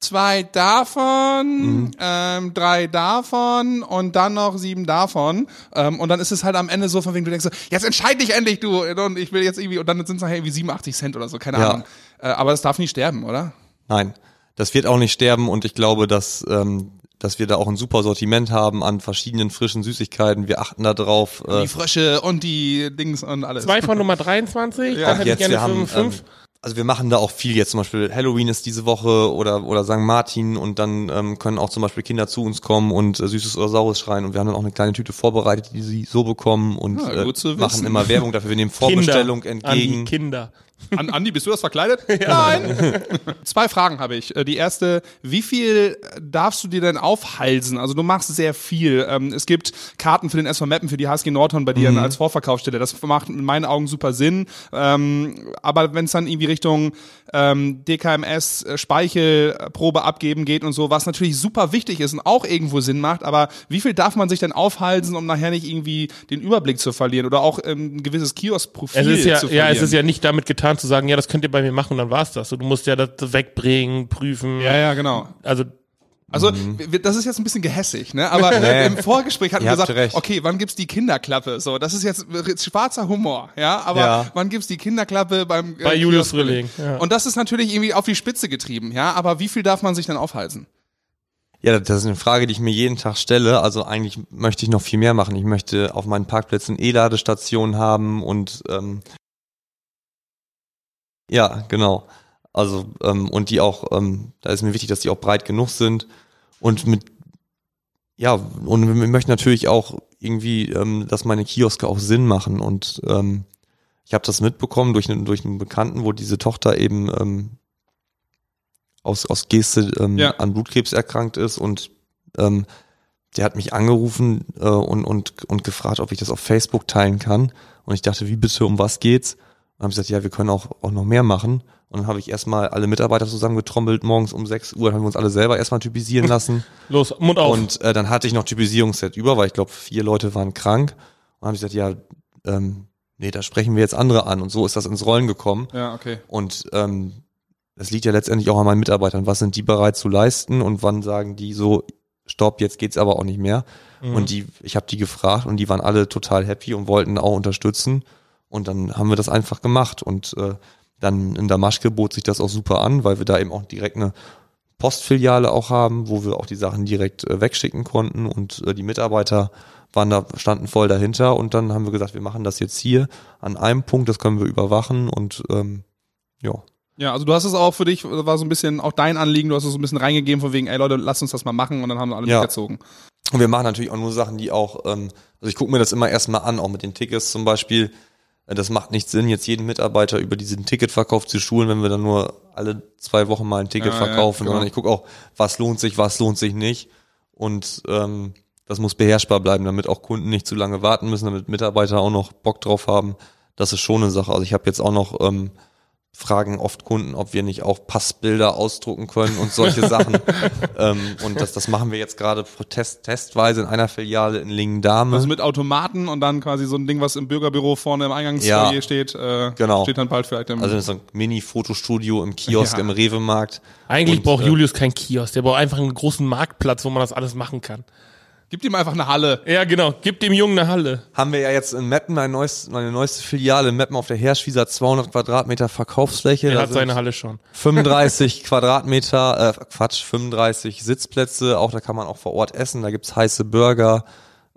zwei davon, ähm, drei davon und dann noch sieben davon. Ähm, und dann ist es halt am Ende so, von wegen du denkst so, jetzt entscheid dich endlich, du. Und ich will jetzt irgendwie, und dann sind es nachher irgendwie 87 Cent oder so, keine Ja. Ahnung. Äh, aber das darf nie sterben, oder? Nein, das wird auch nicht sterben und ich glaube, dass, ähm, dass wir da auch ein super Sortiment haben an verschiedenen frischen Süßigkeiten. Wir achten da drauf. Äh, Die Frösche und die Dings und alles. Zwei von Nummer 23, *laughs* Ja. dann hätte ich jetzt, gerne wir haben, 5 5. ähm, also wir machen da auch viel jetzt zum Beispiel Halloween ist diese Woche oder oder St. Martin und dann ähm, können auch zum Beispiel Kinder zu uns kommen und äh, Süßes oder Saures schreien und wir haben dann auch eine kleine Tüte vorbereitet, die sie so bekommen und Ja, äh, machen immer Werbung dafür. Wir nehmen Vorbestellung entgegen. An die Kinder. An Andi, bist du das verkleidet? *laughs* Nein. *laughs* Zwei Fragen habe ich. Äh, Die erste, wie viel darfst du dir denn aufhalsen? Also du machst sehr viel. Ähm, Es gibt Karten für den SV Meppen, für die HSG Nordhorn bei dir als Vorverkaufsstelle. Das macht in meinen Augen super Sinn. Ähm, Aber wenn es dann irgendwie Richtung ähm, DKMS, äh, Speichelprobe abgeben geht und so, was natürlich super wichtig ist und auch irgendwo Sinn macht, aber wie viel darf man sich denn aufhalsen, um nachher nicht irgendwie den Überblick zu verlieren oder auch ein gewisses Kioskprofil ja, zu verlieren? ja, es ist ja nicht damit getan zu sagen, ja, das könnt ihr bei mir machen und dann war's das. So, du musst ja das wegbringen, prüfen. Ja, ja, genau. Also Also, wir- das ist jetzt ein bisschen gehässig, ne? Aber *laughs* im Vorgespräch hatten wir gesagt, recht. okay, wann gibt's die Kinderklappe? So, das ist jetzt schwarzer Humor, ja? Aber Ja. wann gibt's die Kinderklappe beim äh, Bei Julius Frühling, ja. Und das ist natürlich irgendwie auf die Spitze getrieben, ja? Aber wie viel darf man sich dann aufhalsen? Ja, das ist eine Frage, die ich mir jeden Tag stelle. Also eigentlich möchte ich noch viel mehr machen. Ich möchte auf meinen Parkplätzen E-Ladestationen haben und ähm, ja, genau. Also ähm, und die auch, ähm, da ist mir wichtig, dass die auch breit genug sind und mit ja und wir möchten natürlich auch irgendwie, ähm, dass meine Kioske auch Sinn machen und ähm, ich habe das mitbekommen durch einen durch einen Bekannten, wo diese Tochter eben ähm, aus aus Geste ähm, Ja. an Blutkrebs erkrankt ist und ähm, der hat mich angerufen äh, und und und gefragt, ob ich das auf Facebook teilen kann und ich dachte, wie bitte, um was geht's? Und habe gesagt, ja, wir können auch auch noch mehr machen. Und dann habe ich erstmal alle Mitarbeiter zusammengetrommelt, morgens um 6 Uhr, dann haben wir uns alle selber erstmal typisieren *laughs* lassen. los, Mund auf. Und äh, dann hatte ich noch Typisierungsset über, weil ich glaube, vier Leute waren krank. Und habe ich gesagt, ja, ähm, nee, da sprechen wir jetzt andere an. Und so ist das ins Rollen gekommen. Ja, okay. Und ähm, das liegt ja letztendlich auch an meinen Mitarbeitern. Was sind die bereit zu leisten und wann sagen die so, stopp, jetzt geht's aber auch nicht mehr. Und die, ich habe die gefragt und die waren alle total happy und wollten auch unterstützen. Und dann haben wir das einfach gemacht. Und äh, dann in Damaschke bot sich das auch super an, weil wir da eben auch direkt eine Postfiliale auch haben, wo wir auch die Sachen direkt äh, wegschicken konnten und äh, die Mitarbeiter waren da, standen voll dahinter und dann haben wir gesagt, wir machen das jetzt hier an einem Punkt, das können wir überwachen und ähm, ja. Ja, also du hast es auch für dich, war so ein bisschen auch dein Anliegen, du hast es so ein bisschen reingegeben von wegen, ey Leute, lasst uns das mal machen und dann haben alle Ja. mitgezogen. Und wir machen natürlich auch nur Sachen, die auch, ähm, also ich gucke mir das immer erstmal an, auch mit den Tickets zum Beispiel. Das macht nicht Sinn, jetzt jeden Mitarbeiter über diesen Ticketverkauf zu schulen, wenn wir dann nur alle zwei Wochen mal ein Ticket Ja, ja, verkaufen, genau. sondern ich gucke auch, was lohnt sich, was lohnt sich nicht. Und ähm, das muss beherrschbar bleiben, damit auch Kunden nicht zu lange warten müssen, damit Mitarbeiter auch noch Bock drauf haben. Das ist schon eine Sache. Also ich habe jetzt auch noch ähm, fragen oft Kunden, ob wir nicht auch Passbilder ausdrucken können und solche *laughs* Sachen. ähm, und das, das machen wir jetzt gerade test, testweise in einer Filiale in Lingendame. Also mit Automaten und dann quasi so ein Ding, was im Bürgerbüro vorne im Eingangsfoyer Ja. steht, äh, Genau. steht dann bald vielleicht im also so ein Mini-Fotostudio im Kiosk Ja. im Rewe-Markt. Eigentlich Und, braucht äh, Julius keinen Kiosk, der braucht einfach einen großen Marktplatz, wo man das alles machen kann. Gib ihm einfach eine Halle. Ja, genau. Gib dem Jungen eine Halle. Haben wir ja jetzt in Meppen, mein neues, meine neueste Filiale in Meppen auf der Herschwieser 200 Quadratmeter Verkaufsfläche. Er hat seine Halle schon. 35 *laughs* Quadratmeter, äh, Quatsch, 35 Sitzplätze. Auch da kann man auch vor Ort essen. Da gibt's heiße Burger.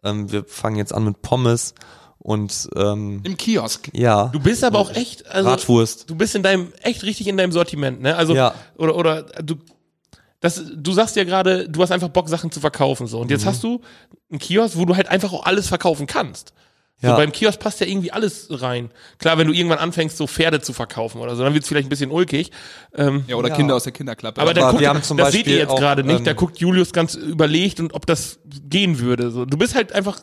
Ähm, wir fangen jetzt an mit Pommes und ähm, Im Kiosk. ja, Du bist aber auch echt, also Bratwurst. du bist in deinem echt richtig in deinem Sortiment, ne? Also Ja. oder oder du das, du sagst ja gerade, du hast einfach Bock, Sachen zu verkaufen so. Mhm. Und jetzt hast du einen Kiosk, wo du halt einfach auch alles verkaufen kannst. So Ja. beim Kiosk passt ja irgendwie alles rein. Klar, wenn du irgendwann anfängst, so Pferde zu verkaufen oder so, dann wird's vielleicht ein bisschen ulkig. Ähm, Ja, oder Ja. Kinder aus der Kinderklappe. aber da Aber guckt, wir haben zum das seht Beispiel ihr jetzt gerade nicht. ähm, da guckt Julius ganz überlegt und ob das gehen würde. So, du bist halt einfach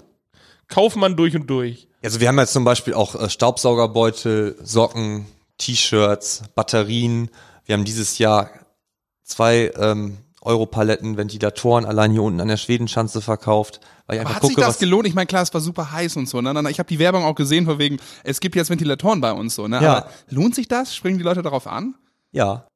Kaufmann durch und durch. Also wir haben jetzt zum Beispiel auch äh, Staubsaugerbeutel, Socken, T-Shirts, Batterien. Wir haben dieses Jahr zwei ähm, Europaletten, Ventilatoren allein hier unten an der Schwedenschanze verkauft. Weil ich Aber hat sich gucke, das was, gelohnt? Ich meine, klar, es war super heiß und so. Ne? Ich habe die Werbung auch gesehen, von wegen, es gibt jetzt Ventilatoren bei uns so. Ne? Ja. Aber lohnt sich das? Springen die Leute darauf an? Ja,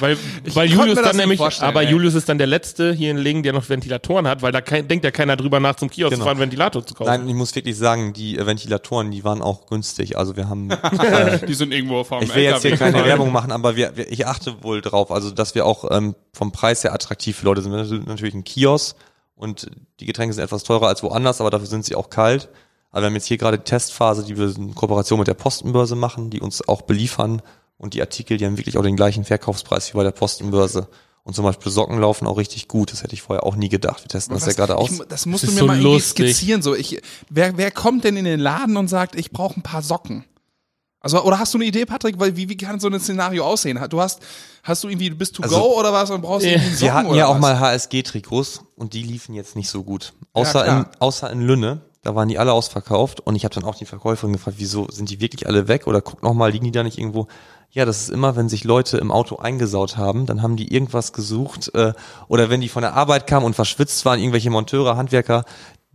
Weil, *laughs* weil Julius dann nämlich, aber ey. Julius ist dann der Letzte hier in Lingen, der noch Ventilatoren hat, weil da kein, denkt ja keiner drüber nach, zum Kiosk Genau. zu fahren, Ventilator zu kaufen. nein, ich muss wirklich sagen, die äh, Ventilatoren, die waren auch günstig. Also wir haben *laughs* Die sind irgendwo vom Ich will jetzt hier LKW keine. Werbung machen, aber wir, wir, ich achte wohl drauf, also dass wir auch ähm, vom Preis her attraktiv für Leute sind. Wir sind natürlich ein Kiosk und die Getränke sind etwas teurer als woanders, aber dafür sind sie auch kalt. Aber wir haben jetzt hier gerade die Testphase, die wir in Kooperation mit der Postenbörse machen, die uns auch beliefern und die Artikel, die haben wirklich auch den gleichen Verkaufspreis wie bei der Postenbörse. Und zum Beispiel Socken laufen auch richtig gut. Das hätte ich vorher auch nie gedacht. Wir testen das ja gerade aus. Ich, das musst Das du ist mir so mal irgendwie lustig. skizzieren. So, ich, wer, wer kommt denn in den Laden und sagt, ich brauche ein paar Socken? Also, oder hast du eine Idee, Patrick? Weil, wie, wie kann so ein Szenario aussehen? Du hast, hast du irgendwie, du bist to Also, go oder was und brauchst Ja. irgendwie Socken Wir hatten ja auch was? mal HSG-Trikots und die liefen jetzt nicht so gut. Außer, klar. in, außer in Lünne, da waren die alle ausverkauft und ich habe dann auch die Verkäuferin gefragt, wieso sind die wirklich alle weg oder guck noch mal, liegen die da nicht irgendwo? Ja, das ist immer, wenn sich Leute im Auto eingesaut haben, dann haben die irgendwas gesucht äh, oder wenn die von der Arbeit kamen und verschwitzt waren, irgendwelche Monteure, Handwerker,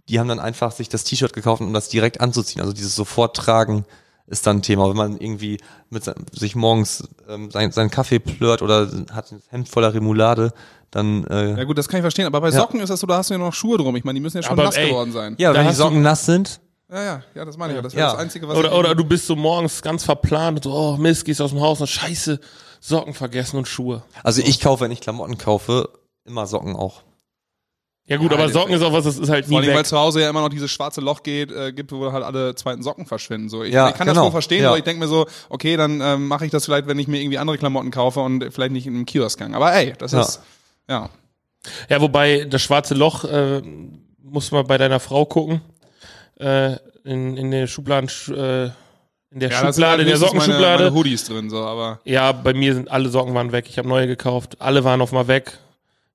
die haben dann einfach sich das T-Shirt gekauft, um das direkt anzuziehen. Also dieses Soforttragen ist dann ein Thema. Wenn man irgendwie mit sich morgens ähm, sein, seinen Kaffee plört oder hat ein Hemd voller Remoulade, dann äh, Ja gut, das kann ich verstehen. Aber bei Socken ist das so, da hast du ja noch Schuhe drum. Ich meine, die müssen ja schon Aber nass ey, geworden sein. Ja, wenn die Socken nass sind. Ja, ja, ja, das meine ich. ja. Das wäre Ja. das Einzige, was Oder, ich oder du bist so morgens ganz verplant und so, oh Mist, gehst aus dem Haus und scheiße, Socken vergessen und Schuhe. Also ich kaufe, wenn ich Klamotten kaufe, immer Socken auch. Ja gut, aber Socken ist auch was, das ist halt Vor nie allem, weil weg. zu Hause ja immer noch dieses schwarze Loch geht, äh, gibt, wo halt alle zweiten Socken verschwinden. So, ich, Ja, ich kann das genau. wohl verstehen, Ja. aber ich denke mir so, okay, dann ähm, mache ich das vielleicht, wenn ich mir irgendwie andere Klamotten kaufe und vielleicht nicht in einem Kiosk gang. Aber ey, das Ja. ist ja. Ja, wobei das schwarze Loch äh, muss man bei deiner Frau gucken. Äh, in, in der Schubladen, äh, in der Ja, Schublade, in der höchstens meine, Sockenschublade. meine Hoodies drin, so, aber Ja, bei mir sind alle Socken waren weg. Ich habe neue gekauft. Alle waren auf mal weg.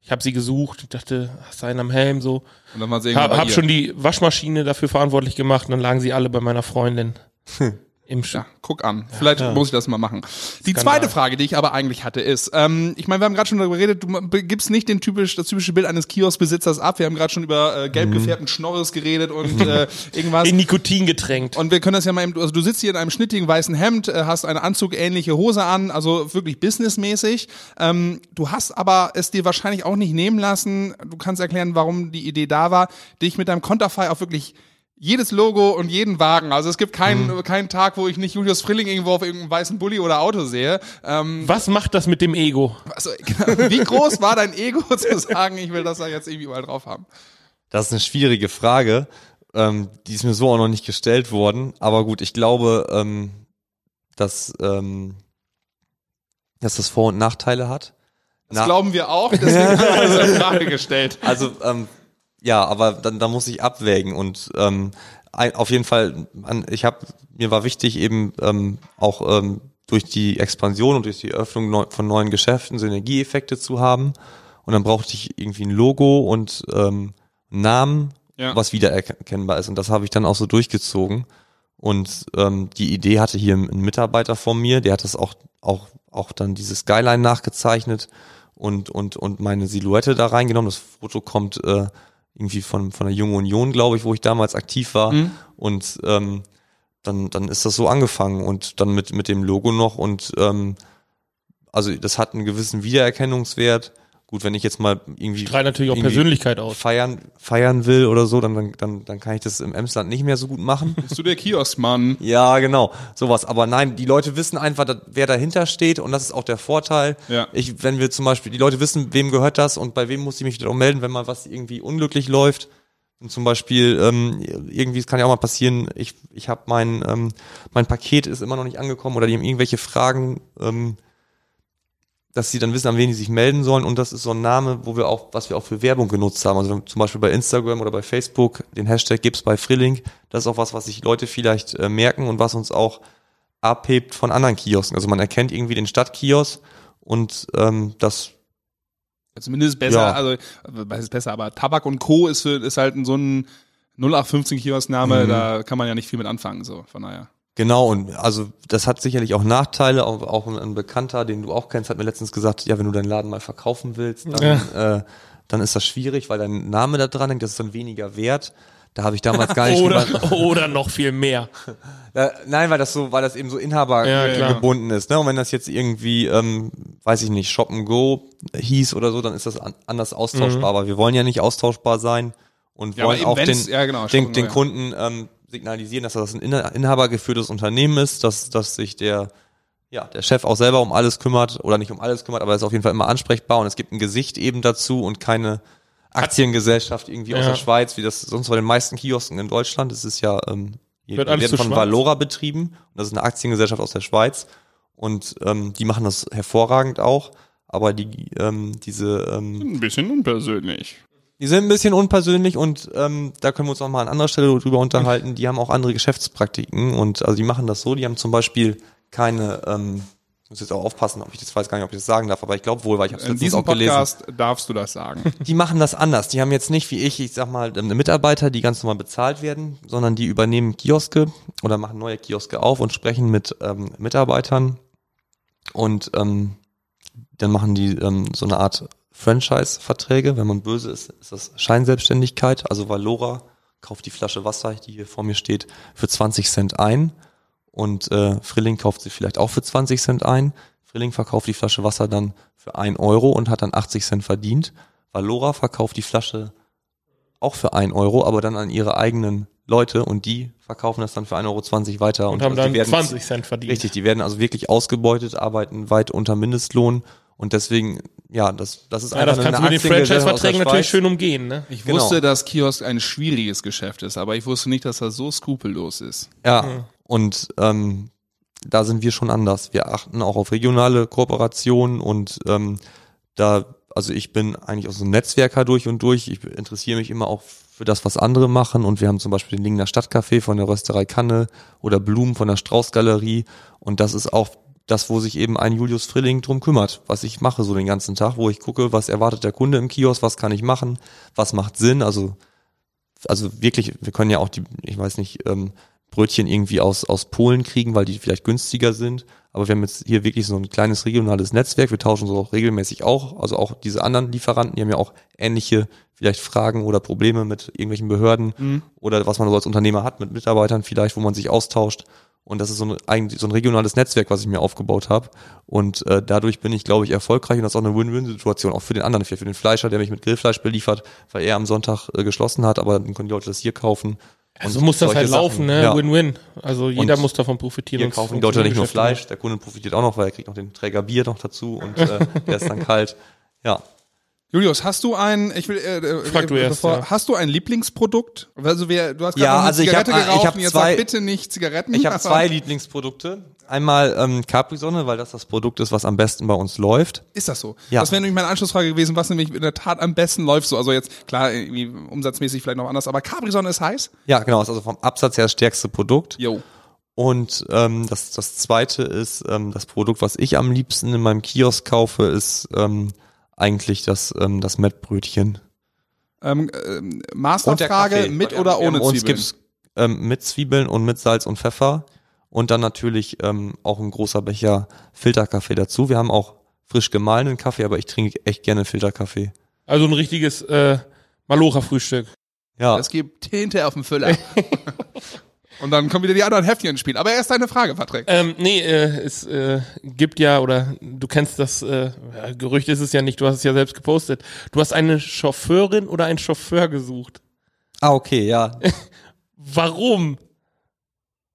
Ich habe sie gesucht. Ich dachte, hast du einen am Helm so. und dann mal sehen wir Hab, hab schon die Waschmaschine dafür verantwortlich gemacht und dann lagen sie alle bei meiner Freundin. *laughs* Im Sch Ja, guck an. Vielleicht muss ich das mal machen. Die Skandal. zweite Frage, die ich aber eigentlich hatte, ist, ähm, ich meine, wir haben gerade schon darüber geredet, du gibst nicht den typisch, das typische Bild eines Kioskbesitzers ab. Wir haben gerade schon über äh, gelb gefärbten Schnorres geredet und äh, *laughs* irgendwas. in Nikotin getränkt. Und wir können das ja mal eben, also du sitzt hier in einem schnittigen weißen Hemd, äh, hast eine anzugähnliche Hose an, also wirklich businessmäßig. Ähm, du hast aber es dir wahrscheinlich auch nicht nehmen lassen, du kannst erklären, warum die Idee da war, dich mit deinem Konterfei auf wirklich jedes Logo und jeden Wagen. Also es gibt keinen, keinen Tag, wo ich nicht Julius Frilling irgendwo auf irgendeinem weißen Bulli oder Auto sehe. Ähm, Was macht das mit dem Ego? also, genau, *laughs* wie groß war dein Ego *laughs* zu sagen, ich will das da jetzt irgendwie überall drauf haben? Das ist eine schwierige Frage. Ähm, die ist mir so auch noch nicht gestellt worden. Aber gut, ich glaube, ähm, dass, ähm, dass das Vor- und Nachteile hat. Das Na- glauben wir auch, deswegen *laughs* haben wir diese Frage gestellt. Also ähm, ja, aber dann da muss ich abwägen und ähm, auf jeden Fall, ich habe mir war wichtig eben ähm, auch ähm, durch die Expansion und durch die Öffnung neu, von neuen Geschäften Synergieeffekte zu haben und dann brauchte ich irgendwie ein Logo und ähm, Namen Ja. was wiedererkennbar ist. Und das habe ich dann auch so durchgezogen. Und ähm, die Idee hatte hier ein Mitarbeiter von mir, der hat das auch, auch, auch dann dieses Skyline nachgezeichnet und, und, und meine Silhouette da reingenommen. Das Foto kommt äh, irgendwie von, von der Jungen Union, glaube ich, wo ich damals aktiv war. Und ähm, dann, dann ist das so angefangen und dann mit, mit dem Logo noch und ähm, also das hat einen gewissen Wiedererkennungswert. Gut, wenn ich jetzt mal irgendwie Strahlt natürlich auch irgendwie Persönlichkeit aus. feiern, feiern will oder so, dann, dann, dann, dann kann ich das im Emsland nicht mehr so gut machen. Bist du der Kioskmann? *laughs* Ja, genau, sowas. Aber nein, die Leute wissen einfach, wer dahinter steht und das ist auch der Vorteil. Ja. Ich, wenn wir zum Beispiel, die Leute wissen, wem gehört das und bei wem muss ich mich wieder auch melden, wenn mal was irgendwie unglücklich läuft. Und zum Beispiel, ähm, irgendwie, es kann ja auch mal passieren, ich, ich habe mein, ähm, mein Paket ist immer noch nicht angekommen oder die haben irgendwelche Fragen, ähm, dass sie dann wissen, an wen die sich melden sollen. Und das ist so ein Name, wo wir auch, was wir auch für Werbung genutzt haben. Also zum Beispiel bei Instagram oder bei Facebook, den Hashtag gibt's bei Frilling. Das ist auch was, was sich Leute vielleicht äh, merken und was uns auch abhebt von anderen Kiosken. Also man erkennt irgendwie den Stadtkiosk und ähm, das Zumindest besser, Ja. also was ist besser, aber Tabak und Co. ist, ist halt so ein 0815 Kioskname, Mhm. da kann man ja nicht viel mit anfangen, so von daher. Genau, und also das hat sicherlich auch Nachteile. Auch, auch ein, Bekannter, den du auch kennst, hat mir letztens gesagt, ja, wenn du deinen Laden mal verkaufen willst, dann, äh, dann ist das schwierig, weil dein Name da dran hängt, das ist dann weniger wert. Da habe ich damals gar nicht Oder, *laughs* oder noch viel mehr. *laughs* äh, nein, weil das so, weil das eben so Inhaber Ja, gebunden ist. Ne? Und wenn das jetzt irgendwie, ähm, weiß ich nicht, Shop and Go hieß oder so, dann ist das an, anders austauschbar. Aber wir wollen ja nicht austauschbar sein und Ja, wollen auch den, ja, genau, den, den ja. Kunden ähm, signalisieren, dass das ein inha- inhabergeführtes Unternehmen ist, dass, dass sich der ja, der Chef auch selber um alles kümmert oder nicht um alles kümmert, aber er ist auf jeden Fall immer ansprechbar und es gibt ein Gesicht eben dazu und keine Aktiengesellschaft irgendwie aus Ja. der Schweiz, wie das sonst bei den meisten Kiosken in Deutschland. Das ist ja ähm, die Wird werden von schwarz. Valora betrieben und das ist eine Aktiengesellschaft aus der Schweiz und ähm, die machen das hervorragend auch, aber die ähm, diese ähm, Ein bisschen unpersönlich. Die sind ein bisschen unpersönlich und ähm, da können wir uns auch mal an anderer Stelle drüber unterhalten. Die haben auch andere Geschäftspraktiken und also die machen das so, die haben zum Beispiel keine, ähm, ich muss jetzt auch aufpassen, ob ich das weiß gar nicht, ob ich das sagen darf, aber ich glaube wohl, weil ich habe es letztens auch gelesen. Podcast darfst du das sagen. *laughs* Die machen das anders. Die haben jetzt nicht wie ich, ich sag mal, ähm, Mitarbeiter, die ganz normal bezahlt werden, sondern die übernehmen Kioske oder machen neue Kioske auf und sprechen mit ähm, Mitarbeitern und ähm, dann machen die ähm, so eine Art Franchise-Verträge. Wenn man böse ist, ist das Scheinselbstständigkeit. Also Valora kauft die Flasche Wasser, die hier vor mir steht, für 20 Cent ein und äh, Frilling kauft sie vielleicht auch für 20 Cent ein. Frilling verkauft die Flasche Wasser dann für 1 Euro und hat dann 80 Cent verdient. Valora verkauft die Flasche auch für 1 Euro, aber dann an ihre eigenen Leute und die verkaufen das dann für 1,20 Euro weiter. Und haben also die dann werden 20 Cent verdient. Richtig, die werden also wirklich ausgebeutet, arbeiten weit unter Mindestlohn und deswegen, ja, das, das ist Ja, das einfach kannst du mit den Franchise-Verträgen natürlich schön umgehen, ne? Ich Genau. wusste, dass Kiosk ein schwieriges Geschäft ist, aber ich wusste nicht, dass er so skrupellos ist. Ja, und ähm, da sind wir schon anders. Wir achten auch auf regionale Kooperationen und ähm, da, also ich bin eigentlich auch so ein Netzwerker durch und durch. Ich interessiere mich immer auch für das, was andere machen und wir haben zum Beispiel den Lingner Stadtcafé von der Rösterei Kanne oder Blumen von der Straußgalerie und das ist auch das, wo sich eben ein Julius Frilling drum kümmert, was ich mache so den ganzen Tag, wo ich gucke, was erwartet der Kunde im Kiosk, was kann ich machen, was macht Sinn, also also wirklich, wir können ja auch die, ich weiß nicht, ähm, Brötchen irgendwie aus, aus Polen kriegen, weil die vielleicht günstiger sind. Aber wir haben jetzt hier wirklich so ein kleines regionales Netzwerk. Wir tauschen so auch regelmäßig auch. Also auch diese anderen Lieferanten, die haben ja auch ähnliche vielleicht Fragen oder Probleme mit irgendwelchen Behörden oder was man so als Unternehmer hat mit Mitarbeitern vielleicht, wo man sich austauscht. Und das ist so ein, eigentlich so ein regionales Netzwerk, was ich mir aufgebaut habe. Und äh, dadurch bin ich, glaube ich, erfolgreich und das ist auch eine Win-Win-Situation, auch für den anderen, für den Fleischer, der mich mit Grillfleisch beliefert, weil er am Sonntag äh, geschlossen hat, aber dann können die Leute das hier kaufen. So Und muss das halt laufen, Sachen. ne? Ja. Win-win. Also jeder Und muss davon profitieren. Sonst kaufen die Leute nicht nur Fleisch, der Kunde profitiert auch noch, weil er kriegt noch den Träger Bier noch dazu und äh, der ist dann *laughs* kalt. Ja. Julius, hast du ein, ich will, äh, äh, Frag du erst, ja. hast du ein Lieblingsprodukt? Also wer, du hast gerade Ja, noch eine also ich hab- Zigarette ich geraucht hab und jetzt zwei- sag bitte nicht Zigaretten. Ich habe *laughs* zwei Lieblingsprodukte. Einmal ähm, Capri-Sonne, weil das das Produkt ist, was am besten bei uns läuft. Ist das so? Ja. Das wäre nämlich meine Anschlussfrage gewesen, was nämlich in der Tat am besten läuft. So, also jetzt klar, irgendwie umsatzmäßig vielleicht noch anders, aber Capri-Sonne ist heiß. Ja, genau, ist also vom Absatz her das stärkste Produkt. Jo. Und ähm, das, das zweite ist, ähm, das Produkt, was ich am liebsten in meinem Kiosk kaufe, ist ähm, eigentlich das, ähm, das Mettbrötchen. Ähm, ähm, Masterfrage, mit oder ohne Uns Zwiebeln? gibt's ähm, mit Zwiebeln und mit Salz und Pfeffer und dann natürlich ähm, auch ein großer Becher Filterkaffee dazu. Wir haben auch frisch gemahlenen Kaffee, aber ich trinke echt gerne Filterkaffee. Also ein richtiges äh, Malocha-Frühstück. Ja, Es gibt Tinte auf dem Füller. *laughs* Und dann kommen wieder die anderen Heftchen ins Spiel. Aber erst deine Frage, Patrick. Ähm, nee, äh, es äh, gibt ja, oder du kennst das, äh, Gerücht ist es ja nicht, du hast es ja selbst gepostet. Du hast eine Chauffeurin oder einen Chauffeur gesucht. ah okay, ja, *laughs* Warum?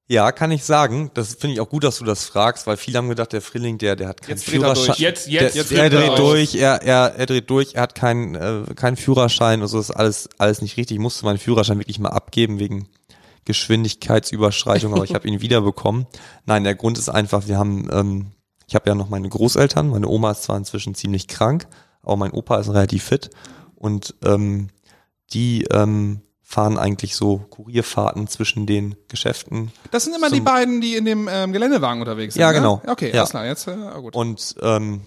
ja, kann ich sagen. Das finde ich auch gut, dass du das fragst, weil viele haben gedacht, der Frilling, der, der hat keinen Jetzt dreht er durch. Führerschein. Jetzt, Der, jetzt, jetzt er dreht er durch, er, er, er dreht durch, er hat keinen äh, keinen Führerschein, also ist alles alles nicht richtig. Ich musste meinen Führerschein wirklich mal abgeben wegen Geschwindigkeitsüberschreitung, aber ich *laughs* habe ihn wiederbekommen. Nein, der Grund ist einfach, wir haben, ähm, ich habe ja noch meine Großeltern, meine Oma ist zwar inzwischen ziemlich krank, aber mein Opa ist relativ fit und ähm, die ähm, fahren eigentlich so Kurierfahrten zwischen den Geschäften Das sind immer die beiden, die in dem ähm, Geländewagen unterwegs sind. Ja, ne? genau. Okay, Ja. alles klar. Jetzt, äh, gut. Und ähm,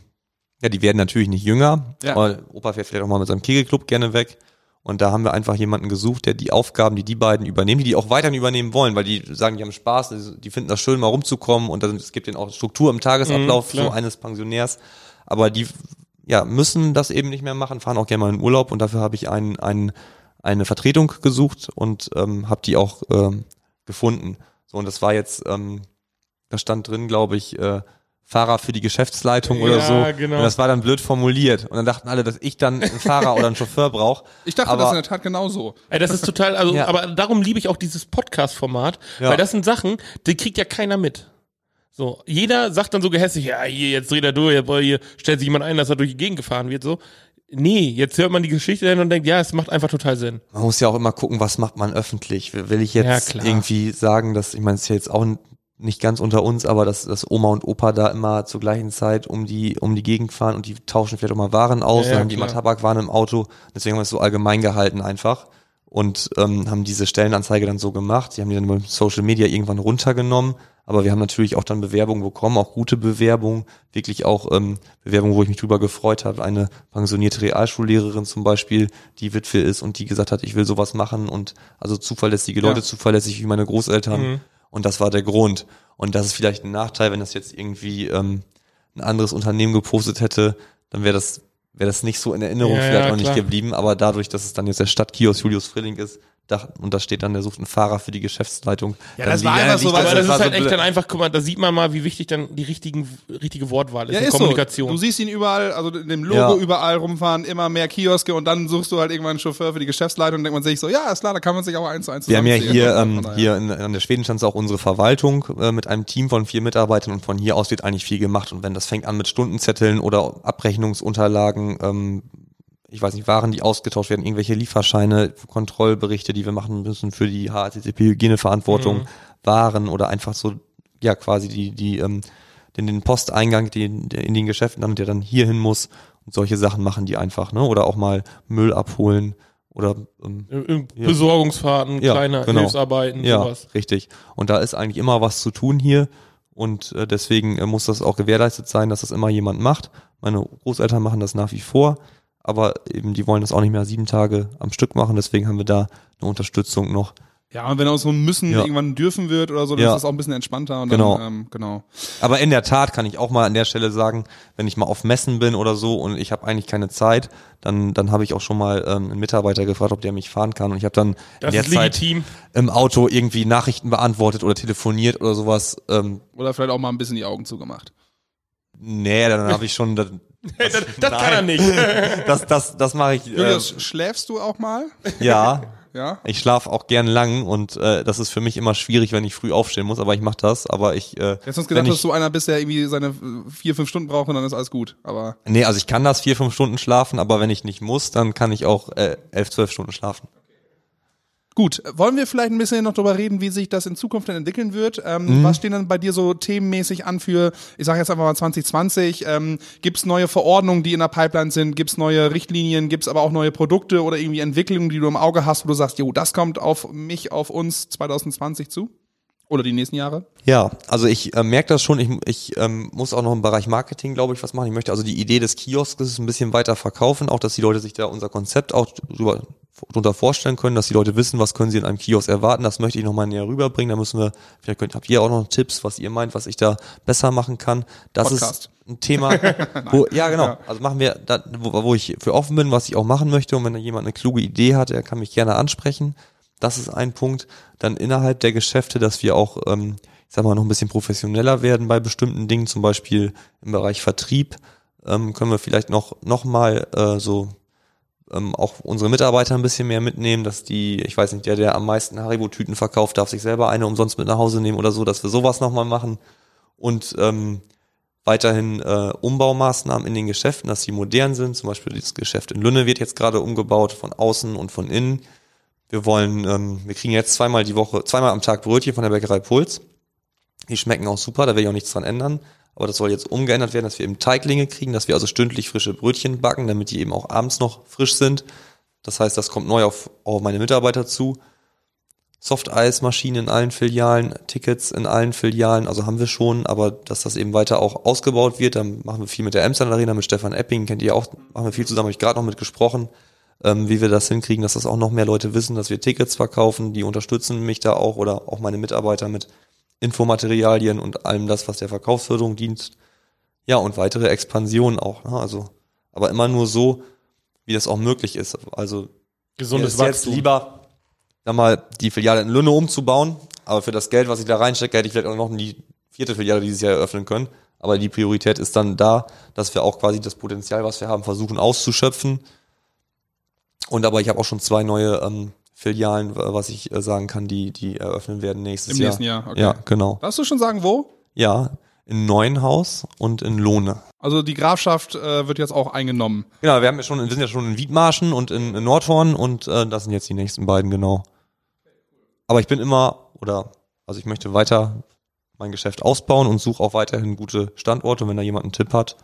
ja, die werden natürlich nicht jünger. Ja. Aber Opa fährt vielleicht auch mal mit seinem Kegelclub gerne weg. Und da haben wir einfach jemanden gesucht, der die Aufgaben, die die beiden übernehmen, die die auch weiterhin übernehmen wollen, weil die sagen, die haben Spaß, die finden das schön, mal rumzukommen und dann, es gibt denen auch Struktur im Tagesablauf Mhm, so eines Pensionärs. Aber die ja, müssen das eben nicht mehr machen, fahren auch gerne mal in Urlaub und dafür habe ich einen, einen, eine Vertretung gesucht und ähm, habe die auch ähm, gefunden. So, und das war jetzt, ähm, da stand drin, glaube ich, äh, Fahrer für die Geschäftsleitung oder Ja, so. genau. Und das war dann blöd formuliert. Und dann dachten alle, dass ich dann einen Fahrer oder einen Chauffeur brauche. Ich dachte aber, das in der Tat genauso. Ey, das ist total, also, Ja. aber darum liebe ich auch dieses Podcast-Format, Ja. weil das sind Sachen, die kriegt ja keiner mit. So, jeder sagt dann so gehässig, ja, hier, jetzt dreht er durch, hier stellt sich jemand ein, dass er durch die Gegend gefahren wird, so. Nee, jetzt hört man die Geschichte hin und denkt, ja, es macht einfach total Sinn. Man muss ja auch immer gucken, was macht man öffentlich. Will ich jetzt irgendwie sagen, dass, ich meine, es ist ja jetzt auch nicht ganz unter uns, aber dass, dass Oma und Opa da immer zur gleichen Zeit um die, um die Gegend fahren und die tauschen vielleicht auch mal Waren aus, Ja, dann haben die immer Tabakwaren im Auto. Deswegen haben wir es so allgemein gehalten einfach und ähm, haben diese Stellenanzeige dann so gemacht. Sie haben die dann über Social Media irgendwann runtergenommen. Aber wir haben natürlich auch dann Bewerbungen bekommen, auch gute Bewerbungen, wirklich auch ähm, Bewerbungen, wo ich mich drüber gefreut habe. Eine pensionierte Realschullehrerin zum Beispiel, die Witwe ist und die gesagt hat, ich will sowas machen und also zuverlässige Leute, zuverlässig wie meine Großeltern. Mhm. Und das war der Grund. Und das ist vielleicht ein Nachteil, wenn das jetzt irgendwie ähm, ein anderes Unternehmen gepostet hätte, dann wäre das wäre das nicht so in Erinnerung Ja, vielleicht ja, auch nicht klar. geblieben. Aber dadurch, dass es dann jetzt der Stadtkiosk Julius Frilling ist, und da steht dann, der sucht einen Fahrer für die Geschäftsleitung. Ja, dann das war einfach so, weil das war ist halt so echt dann einfach, guck mal, da sieht man mal, wie wichtig dann die richtigen, richtige Wortwahl ist, Ja, in ist Kommunikation. so. Du siehst ihn überall, also in dem Logo Ja. überall rumfahren, immer mehr Kioske und dann suchst du halt irgendwann einen Chauffeur für die Geschäftsleitung und denkt man sich so, ja, ist klar, da kann man sich auch eins zu eins Wir haben ja hier, ähm, hier in, an der Schwedenschanze auch unsere Verwaltung äh, mit einem Team von vier Mitarbeitern und von hier aus wird eigentlich viel gemacht. Und wenn das fängt an mit Stundenzetteln oder Abrechnungsunterlagen, ähm, ich weiß nicht, Waren, die ausgetauscht werden, irgendwelche Lieferscheine, Kontrollberichte, die wir machen müssen für die HACCP-Hygieneverantwortung, Waren oder einfach so, ja, quasi die, die, ähm, den, den Posteingang, den, der in den Geschäften dann, der dann hier hin muss und solche Sachen machen die einfach, ne? Oder auch mal Müll abholen oder ähm, Besorgungsfahrten, Ja, kleine genau. Hilfsarbeiten, ja, sowas. richtig. Und da ist eigentlich immer was zu tun hier. Und äh, deswegen äh, muss das auch gewährleistet sein, dass das immer jemand macht. Meine Großeltern machen das nach wie vor, aber eben die wollen das auch nicht mehr sieben Tage am Stück machen. Deswegen haben wir da eine Unterstützung noch. Ja, und wenn aus so ein Müssen Ja. irgendwann dürfen wird oder so, dann Ja. ist das auch ein bisschen entspannter. Und Genau. Dann, ähm, genau. Aber in der Tat kann ich auch mal an der Stelle sagen, wenn ich mal auf Messen bin oder so und ich habe eigentlich keine Zeit, dann, dann habe ich auch schon mal ähm, einen Mitarbeiter gefragt, ob der mich fahren kann. Und ich habe dann Das in der Zeit legitim. im Auto irgendwie Nachrichten beantwortet oder telefoniert oder sowas. Ähm, Oder vielleicht auch mal ein bisschen die Augen zugemacht. Nee, dann habe ich schon. *laughs* *laughs* Das, das das kann er nicht. das, das, das mache ich. Äh, Julius, schläfst du auch mal? ja, *laughs* Ja. ich schlafe auch gern lang und äh, das ist für mich immer schwierig, wenn ich früh aufstehen muss. Aber ich mache das. Aber ich. Äh, Jetzt hast du wenn gedacht, ich, dass du einer bist, der irgendwie seine äh, vier, fünf Stunden braucht und dann ist alles gut. Aber Nee, also ich kann das vier, fünf Stunden schlafen, aber wenn ich nicht muss, dann kann ich auch äh, elf, zwölf Stunden schlafen. Gut, wollen wir vielleicht ein bisschen noch darüber reden, wie sich das in Zukunft dann entwickeln wird? Ähm, Mhm. Was stehen dann bei dir so themenmäßig an für, ich sage jetzt einfach mal 2020? Ähm, Gibt es neue Verordnungen, die in der Pipeline sind? Gibt es neue Richtlinien? Gibt es aber auch neue Produkte oder irgendwie Entwicklungen, die du im Auge hast, wo du sagst, jo, das kommt auf mich, auf uns 2020 zu? Oder die nächsten Jahre? Ja, also ich äh, merke das schon. Ich, ich ähm, muss auch noch im Bereich Marketing, glaube ich, was machen. Ich möchte also die Idee des Kiosks ein bisschen weiter verkaufen, auch dass die Leute sich da unser Konzept auch drüber darunter vorstellen können, dass die Leute wissen, was können sie in einem Kiosk erwarten. Das möchte ich nochmal näher rüberbringen. Da müssen wir, vielleicht könnt, habt ihr auch noch Tipps, was ihr meint, was ich da besser machen kann. Das Podcast. ist ein Thema, *laughs* wo, ja genau, also machen wir, da, wo, wo ich für offen bin, was ich auch machen möchte. Und wenn da jemand eine kluge Idee hat, der kann mich gerne ansprechen. Das ist ein Punkt. Dann innerhalb der Geschäfte, dass wir auch, ähm, ich sag mal, noch ein bisschen professioneller werden bei bestimmten Dingen, zum Beispiel im Bereich Vertrieb, ähm, können wir vielleicht noch, noch mal äh, so ähm, auch unsere Mitarbeiter ein bisschen mehr mitnehmen, dass die, ich weiß nicht, der, der am meisten Haribo-Tüten verkauft, darf sich selber eine umsonst mit nach Hause nehmen oder so, dass wir sowas nochmal machen. Und ähm, weiterhin äh, Umbaumaßnahmen in den Geschäften, dass sie modern sind. Zum Beispiel das Geschäft in Lünne wird jetzt gerade umgebaut, von außen und von innen. Wir wollen, ähm, wir kriegen jetzt zweimal die Woche, zweimal am Tag Brötchen von der Bäckerei Puls. Die schmecken auch super, da werde ich auch nichts dran ändern. Aber das soll jetzt umgeändert werden, dass wir eben Teiglinge kriegen, dass wir also stündlich frische Brötchen backen, damit die eben auch abends noch frisch sind. Das heißt, das kommt neu auf, auf meine Mitarbeiter zu. Softeismaschinen in allen Filialen, Tickets in allen Filialen, also haben wir schon, aber dass das eben weiter auch ausgebaut wird, dann machen wir viel mit der Emsland Arena, mit Stefan Epping, kennt ihr auch, machen wir viel zusammen, habe ich gerade noch mit gesprochen, ähm, wie wir das hinkriegen, dass das auch noch mehr Leute wissen, dass wir Tickets verkaufen, die unterstützen mich da auch oder auch meine Mitarbeiter mit Infomaterialien und allem das, was der Verkaufsförderung dient. Ja, und weitere Expansion auch, ne? also, aber immer nur so, wie das auch möglich ist, also Gesundes ist jetzt lieber, sag mal, die Filiale in Lünne umzubauen, aber für das Geld, was ich da reinstecke, hätte ich vielleicht auch noch die vierte Filiale dieses Jahr eröffnen können. Aber die Priorität ist dann da, dass wir auch quasi das Potenzial, was wir haben, versuchen auszuschöpfen. Und aber ich habe auch schon zwei neue ähm, Filialen, was ich äh, sagen kann, die die eröffnen werden nächstes Im Jahr. nächsten Jahr, okay. Ja, genau. Darfst du schon sagen, wo? Ja, in Neuenhaus und in Lohne. Also die Grafschaft äh, wird jetzt auch eingenommen. Genau, wir haben ja schon, wir sind ja schon in Wiedmarschen und in, in Nordhorn und äh, das sind jetzt die nächsten beiden, genau. Aber ich bin immer, oder also ich möchte weiter mein Geschäft ausbauen und suche auch weiterhin gute Standorte. Und wenn da jemand einen Tipp hat,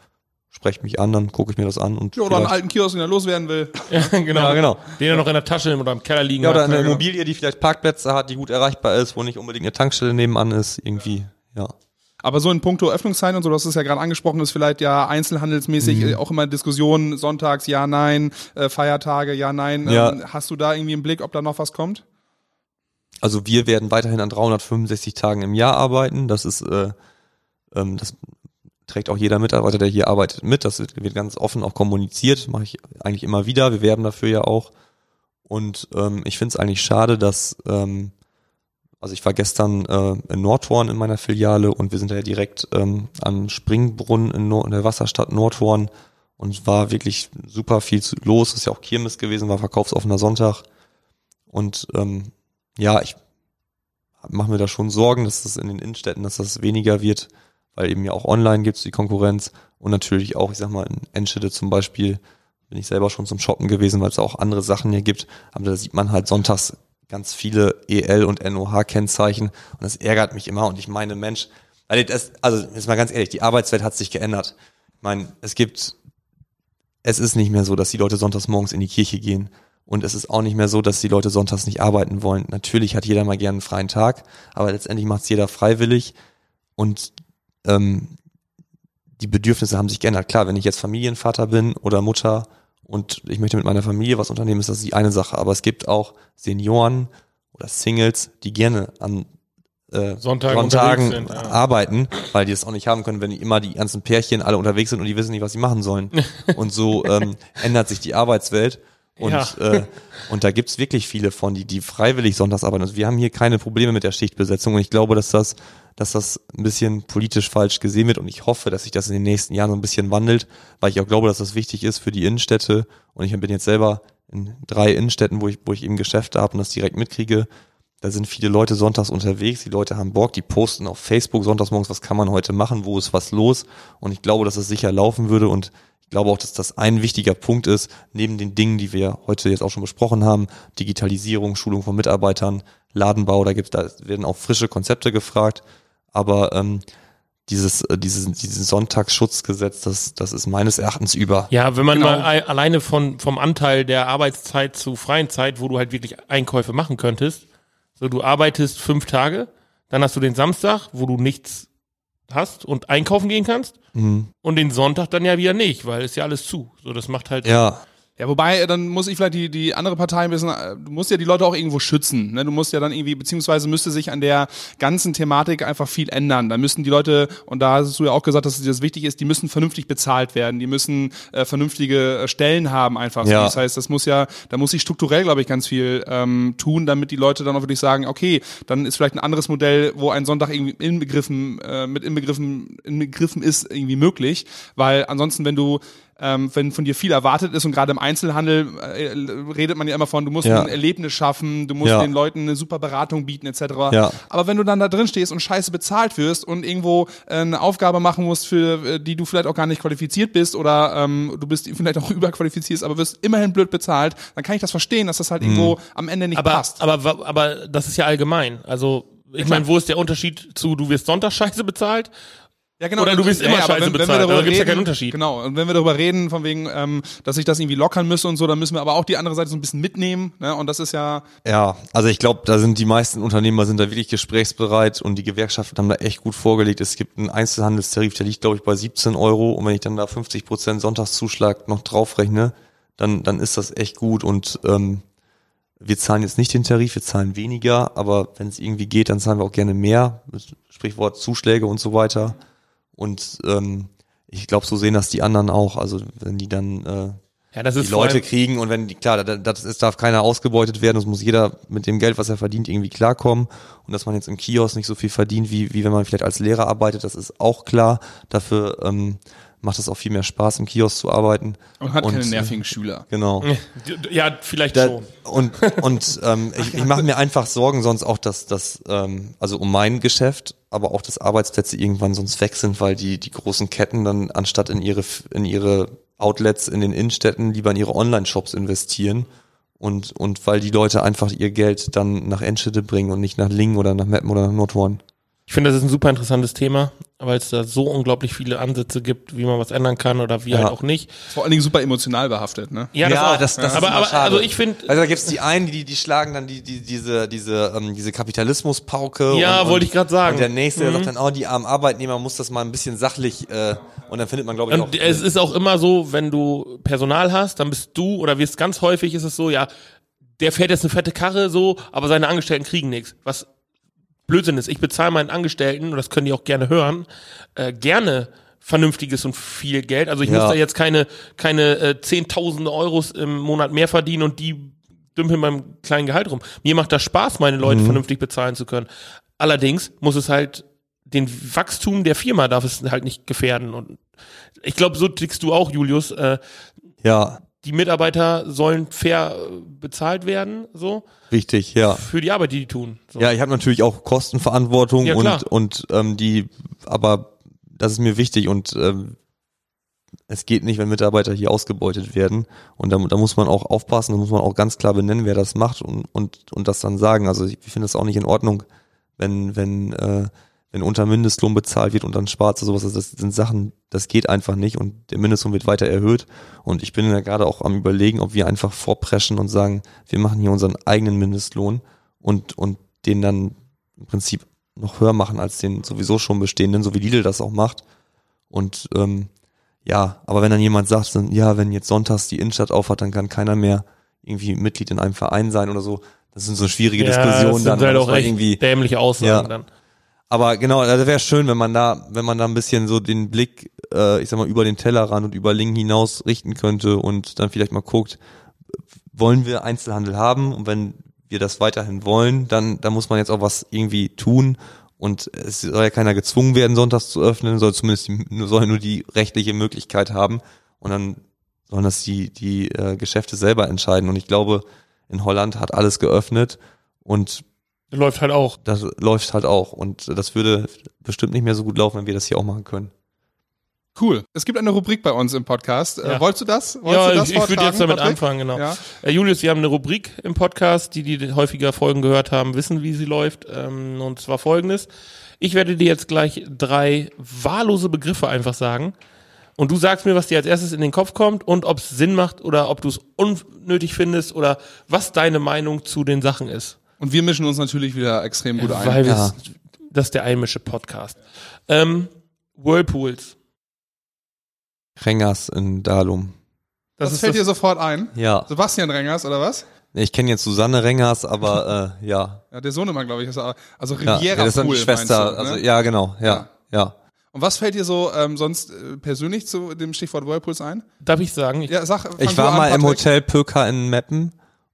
sprecht mich an, dann gucke ich mir das an und Ja, oder einen alten Kiosk, den er loswerden will. *laughs* genau. Ja, genau. Den er noch in der Tasche oder im Keller liegen Ja, oder hat. eine genau. Immobilie, die vielleicht Parkplätze hat, die gut erreichbar ist, wo nicht unbedingt eine Tankstelle nebenan ist, irgendwie, ja. Aber so in puncto Öffnungszeiten und so, du hast es ja gerade angesprochen, ist vielleicht ja einzelhandelsmäßig Mhm. äh, auch immer Diskussionen, sonntags ja, nein, äh, Feiertage ja, nein. Ja. Ähm, hast du da irgendwie im Blick, ob da noch was kommt? Also wir werden weiterhin an 365 Tagen im Jahr arbeiten. Das ist, äh, ähm, das trägt auch jeder Mitarbeiter, der hier arbeitet, mit. Das wird ganz offen auch kommuniziert. Mache ich eigentlich immer wieder. Wir werben dafür ja auch. Und ähm, ich finde es eigentlich schade, dass, ähm, also ich war gestern äh, in Nordhorn in meiner Filiale und wir sind ja direkt ähm, am Springbrunnen in, Nord in der Wasserstadt Nordhorn und war wirklich super viel los. Ist ja auch Kirmes gewesen, war verkaufsoffener Sonntag. Und ähm, ja, ich mache mir da schon Sorgen, dass das in den Innenstädten, dass das weniger wird, weil eben ja auch online gibt's die Konkurrenz und natürlich auch, ich sag mal, in Enschede zum Beispiel bin ich selber schon zum Shoppen gewesen, weil es auch andere Sachen hier gibt, aber da sieht man halt sonntags ganz viele EL und NOH-Kennzeichen und das ärgert mich immer und ich meine, Mensch, weil das, also jetzt mal ganz ehrlich, die Arbeitswelt hat sich geändert. Ich meine, es gibt, es ist nicht mehr so, dass die Leute sonntags morgens in die Kirche gehen. Und es ist auch nicht mehr so, dass die Leute sonntags nicht arbeiten wollen. Natürlich hat jeder mal gerne einen freien Tag, aber letztendlich macht es jeder freiwillig. Und ähm, die Bedürfnisse haben sich geändert. Klar, wenn ich jetzt Familienvater bin oder Mutter und ich möchte mit meiner Familie was unternehmen, ist das die eine Sache. Aber es gibt auch Senioren oder Singles, die gerne an äh, Sonntagen Sonntagen sind, ja. arbeiten, weil die es auch nicht haben können, wenn immer die ganzen Pärchen alle unterwegs sind und die wissen nicht, was sie machen sollen. *laughs* und so ähm, ändert sich die Arbeitswelt. Und, Ja. äh, und da gibt's wirklich viele von, die, die freiwillig sonntags arbeiten. Also wir haben hier keine Probleme mit der Schichtbesetzung und ich glaube, dass das, dass das ein bisschen politisch falsch gesehen wird. Und ich hoffe, dass sich das in den nächsten Jahren so ein bisschen wandelt, weil ich auch glaube, dass das wichtig ist für die Innenstädte. Und ich bin jetzt selber in drei Innenstädten, wo ich, wo ich eben Geschäfte habe und das direkt mitkriege. Da sind viele Leute sonntags unterwegs, die Leute haben Bock, die posten auf Facebook sonntags morgens, was kann man heute machen, wo ist was los? Und ich glaube, dass es sicher laufen würde und ich glaube auch, dass das ein wichtiger Punkt ist, neben den Dingen, die wir heute jetzt auch schon besprochen haben, Digitalisierung, Schulung von Mitarbeitern, Ladenbau, da gibt da werden auch frische Konzepte gefragt, aber ähm, dieses, äh, dieses, dieses Sonntagsschutzgesetz, das, das ist meines Erachtens über. Ja, wenn man Genau. mal ei- alleine von, vom Anteil der Arbeitszeit zu freien Zeit, wo du halt wirklich Einkäufe machen könntest, so du arbeitest fünf Tage, dann hast du den Samstag, wo du nichts hast und einkaufen gehen kannst Mhm. und den Sonntag dann ja wieder nicht, weil ist ja alles zu. So, das macht halt, Ja, Ja, wobei, äh, dann muss ich vielleicht die, die andere Partei ein bisschen, äh, du musst ja die Leute auch irgendwo schützen. Ne? Du musst ja dann irgendwie, beziehungsweise müsste sich an der ganzen Thematik einfach viel ändern. Da müssen die Leute, und da hast du ja auch gesagt, dass dir das wichtig ist, die müssen vernünftig bezahlt werden, die müssen äh, vernünftige äh, Stellen haben einfach. Ja. Das heißt, das muss ja, da muss sich strukturell, glaube ich, ganz viel ähm, tun, damit die Leute dann auch wirklich sagen, okay, dann ist vielleicht ein anderes Modell, wo ein Sonntag irgendwie inbegriffen, äh, mit inbegriffen, inbegriffen ist, irgendwie möglich. Weil ansonsten, wenn du ähm, wenn von dir viel erwartet ist und gerade im Einzelhandel äh, redet man ja immer von, du musst Ja. ein Erlebnis schaffen, du musst Ja. den Leuten eine super Beratung bieten etc. Ja. Aber wenn du dann da drin stehst und scheiße bezahlt wirst und irgendwo äh, eine Aufgabe machen musst, für äh, die du vielleicht auch gar nicht qualifiziert bist oder ähm, du bist *laughs* vielleicht auch überqualifiziert, aber wirst immerhin blöd bezahlt, dann kann ich das verstehen, dass das halt irgendwo am Ende nicht aber, passt. aber, aber das ist ja allgemein. Also, ich meine, wo ist der Unterschied zu, du wirst Sonntag scheiße bezahlt? Ja, Oder du bist immer aber scheiße bezahlt, da gibt's ja keinen Unterschied. Genau, und wenn wir darüber reden, von wegen, ähm, dass ich das irgendwie lockern müsse und so, dann müssen wir aber auch die andere Seite so ein bisschen mitnehmen. Ne? Und das ist ja, Ja, also ich glaube, da sind die meisten Unternehmer sind da wirklich gesprächsbereit und die Gewerkschaften haben da echt gut vorgelegt. Es gibt einen Einzelhandelstarif, der liegt, glaube ich, bei 17 Euro und wenn ich dann da 50 Prozent Sonntagszuschlag noch draufrechne, dann, dann ist das echt gut und ähm, wir zahlen jetzt nicht den Tarif, wir zahlen weniger, aber wenn es irgendwie geht, dann zahlen wir auch gerne mehr, Sprichwort Zuschläge und so weiter. Und ähm, ich glaube, so sehen das die anderen auch. Also wenn die dann äh, Ja, das ist die Leute kriegen und wenn die, klar, da- das, es darf keiner ausgebeutet werden, es muss jeder mit dem Geld, was er verdient, irgendwie klarkommen und dass man jetzt im Kiosk nicht so viel verdient, wie, wie wenn man vielleicht als Lehrer arbeitet, das ist auch klar. Dafür ähm, macht es auch viel mehr Spaß, im Kiosk zu arbeiten. und hat keine äh, nervigen Schüler. Genau. *laughs* Ja, vielleicht Da, schon. und und ähm, ich, ich mache mir einfach Sorgen sonst auch, dass das ähm, also um mein Geschäft, aber auch dass Arbeitsplätze irgendwann sonst weg sind, weil die die großen Ketten dann anstatt in ihre in ihre Outlets in den Innenstädten lieber in ihre Online-Shops investieren und und weil die Leute einfach ihr Geld dann nach Enschede bringen und nicht nach Lingen oder nach Meppen oder nach Nordhorn. Ich finde, das ist ein super interessantes Thema, weil es da so unglaublich viele Ansätze gibt, wie man was ändern kann oder wie Ja. halt auch nicht. Vor allen Dingen super emotional behaftet, ne? Ja, das auch. das, das aber, ist aber schade. also ich finde, also da gibt's die einen, die die schlagen dann die die diese diese ähm, diese Kapitalismuspauke. Ja, und, wollte ich grad sagen. Und der nächste, der Mhm. sagt dann, oh, die armen Arbeitnehmer muss das mal ein bisschen sachlich äh, und dann findet man glaube ich auch. und es ist auch immer so, wenn du Personal hast, dann bist du oder wirst ganz häufig ist es so, ja, der fährt jetzt eine fette Karre so, aber seine Angestellten kriegen nichts. Was Blödsinn ist. Ich bezahle meinen Angestellten, und das können die auch gerne hören, äh, gerne vernünftiges und viel Geld. Also ich Ja. muss da jetzt keine, keine äh, zehntausende Euros im Monat mehr verdienen und die dümpeln beim kleinen Gehalt rum. Mir macht das Spaß, meine Leute Mhm. vernünftig bezahlen zu können. Allerdings muss es halt den Wachstum der Firma darf es halt nicht gefährden. Und ich glaube, so tickst du auch, Julius. Äh, ja, die Mitarbeiter sollen fair äh, bezahlt werden, so richtig, ja. für die Arbeit, die die tun. So. Ja, ich habe natürlich auch Kostenverantwortung Ja, und und ähm, die, aber das ist mir wichtig und ähm, es geht nicht, wenn Mitarbeiter hier ausgebeutet werden und da, da muss man auch aufpassen, da muss man auch ganz klar benennen, wer das macht und und und das dann sagen. Also ich finde es auch nicht in Ordnung, wenn wenn äh, wenn unter Mindestlohn bezahlt wird und dann spart oder sowas, das sind Sachen, das geht einfach nicht und der Mindestlohn wird weiter erhöht und ich bin ja gerade auch am überlegen, ob wir einfach vorpreschen und sagen, wir machen hier unseren eigenen Mindestlohn und und den dann im Prinzip noch höher machen als den sowieso schon bestehenden, so wie Lidl das auch macht. Und ähm, ja, aber wenn dann jemand sagt, dann, ja, wenn jetzt sonntags die Innenstadt aufhat, dann kann keiner mehr irgendwie Mitglied in einem Verein sein oder so. Das sind so schwierige Diskussionen das sind dann. halt auch man echt irgendwie, dämliche Aussagen Ja. dann. Aber genau, das wäre schön, wenn man da, wenn man da ein bisschen so den Blick, äh, ich sag mal, über den Tellerrand und über Lingen hinaus richten könnte und dann vielleicht mal guckt, wollen wir Einzelhandel haben? Und wenn wir das weiterhin wollen, dann, dann muss man jetzt auch was irgendwie tun. Und es soll ja keiner gezwungen werden, sonntags zu öffnen, soll zumindest die, soll nur die rechtliche Möglichkeit haben. Und dann sollen das die, die äh, Geschäfte selber entscheiden. Und ich glaube, in Holland hat alles geöffnet. Und Läuft halt auch. das läuft halt auch. Und das würde bestimmt nicht mehr so gut laufen, wenn wir das hier auch machen können. Cool. Es gibt eine Rubrik bei uns im Podcast. Äh, Ja. wolltest du das? Wolltest Ja, du das ich, ich würde jetzt damit Patrick? anfangen, genau. Ja. Äh, Julius, wir haben eine Rubrik im Podcast, die, die häufiger Folgen gehört haben, wissen, wie sie läuft. Ähm, und zwar folgendes. Ich werde dir jetzt gleich drei wahllose Begriffe einfach sagen. Und du sagst mir, was dir als erstes in den Kopf kommt und ob es Sinn macht oder ob du es unnötig findest oder was deine Meinung zu den Sachen ist. Und wir mischen uns natürlich wieder extrem gut ein. Weil Ja. das ist der einmische Podcast. Ähm, Whirlpools. Rengers in Dalum. Das ist fällt das, dir sofort ein? Ja. Sebastian Rengers oder was? Ich kenne jetzt Susanne Rengers, aber äh, *laughs* ja. Ja, der Sohnemann, glaube ich, ist auch, also Ja, Riviera ja, das ist dann Pool, die Schwester. meinst du, ne? also, ja, genau, ja, ja. Und was fällt dir so ähm, sonst äh, persönlich zu dem Stichwort Whirlpools ein? darf ich sagen? Ich, Ja, sag, Ich war an, mal im. Hotel Pöker in Meppen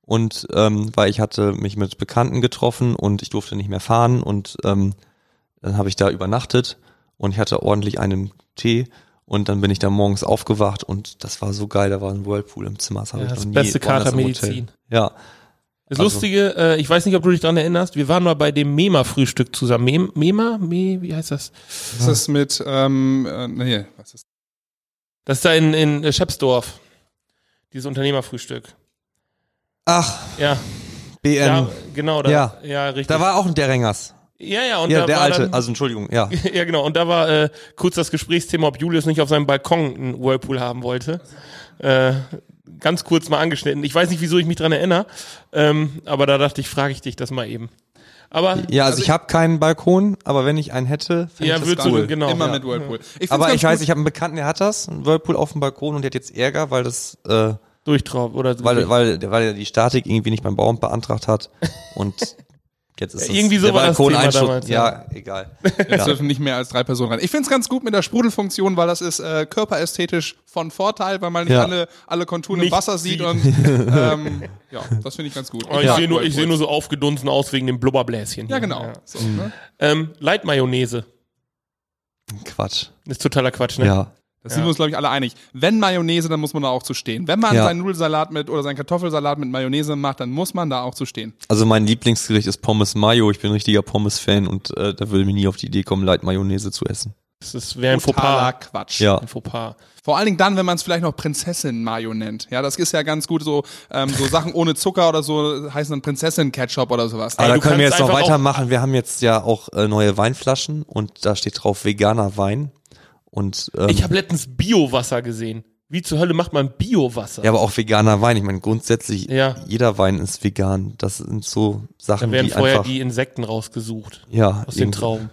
und ähm, weil ich hatte mich mit Bekannten getroffen und ich durfte nicht mehr fahren und ähm, dann habe ich da übernachtet und ich hatte ordentlich einen Tee und dann bin ich da morgens aufgewacht und das war so geil, da war ein Whirlpool im Zimmer. Das, hab Ja, ich das noch nie beste. Katermedizin. Ja, Das Also- Lustige, äh, ich weiß nicht, ob du dich dran erinnerst, wir waren mal bei dem MEMA-Frühstück zusammen. Mem Mema? Me, wie heißt das? Das ist mit, ähm, äh, nee, was ist Das ist da in, in Schepsdorf. Dieses Unternehmerfrühstück. Ach, Ja, BN. da, genau, da, Ja. ja, richtig. da war auch der Rengers. ja, ja, und Ja, da der war alte, dann, also Entschuldigung, ja. *laughs* ja, genau. Und da war äh, kurz das Gesprächsthema, ob Julius nicht auf seinem Balkon einen Whirlpool haben wollte. Äh, ganz kurz mal angeschnitten. Ich weiß nicht, wieso ich mich dran erinnere, ähm, aber da dachte ich, frage ich dich das mal eben. Aber Ja, also, ich habe keinen Balkon, aber wenn ich einen hätte, fände Ja, ich das würdest du, cool. genau. immer ja. mit Whirlpool. Ich Aber ich weiß, ich habe einen Bekannten, der hat das, einen Whirlpool auf dem Balkon und der hat jetzt Ärger, weil das, äh, durchtraub oder so. weil, weil, weil er die Statik irgendwie nicht beim Bauamt beantragt hat und *laughs* jetzt ist das Irgendwie so der war das Thema Einschub- damals, ja. ja, egal. *laughs* Jetzt ja. dürfen nicht mehr als drei Personen rein. Ich find's ganz gut mit der Sprudelfunktion, weil das ist äh, körperästhetisch von Vorteil, weil man nicht Ja. alle, alle Konturen im Nichts Wasser sieht und *laughs* ähm, ja, das finde ich ganz gut. Aber ich sehe nur, ich sehe Whirlpools. nur so aufgedunsen aus wegen dem Blubberbläschen. Ja, hier. genau. So, ne? Ähm, Leitmayonnaise. Quatsch. Ist totaler Quatsch, ne? Ja. Das sind wir uns, glaube ich, alle einig. Wenn Mayonnaise, dann muss man da auch zu stehen. Wenn man Ja. seinen Nudelsalat mit oder seinen Kartoffelsalat mit Mayonnaise macht, dann muss man da auch zu stehen. Also mein Lieblingsgericht ist Pommes Mayo. Ich bin ein richtiger Pommes-Fan und äh, da würde mir nie auf die Idee kommen, Light Mayonnaise zu essen. Das ist, wäre ein Fauxpas. Quatsch. Ja. Ein Fauxpas. Vor allen Dingen dann, wenn man es vielleicht noch Prinzessin-Mayo nennt. Ja, das ist ja ganz gut so, ähm, so Sachen ohne Zucker oder so heißen dann Prinzessin-Ketchup oder sowas. Aber da können wir jetzt noch weitermachen. Wir haben jetzt ja auch äh, neue Weinflaschen und da steht drauf veganer Wein. Und ähm, Ich habe letztens Biowasser gesehen. Wie zur Hölle macht man Biowasser? ja, aber auch veganer Wein. Ich meine, grundsätzlich, Ja. jeder Wein ist vegan. Das sind so da Sachen, werden die vorher einfach, die Insekten rausgesucht ja, aus den Trauben.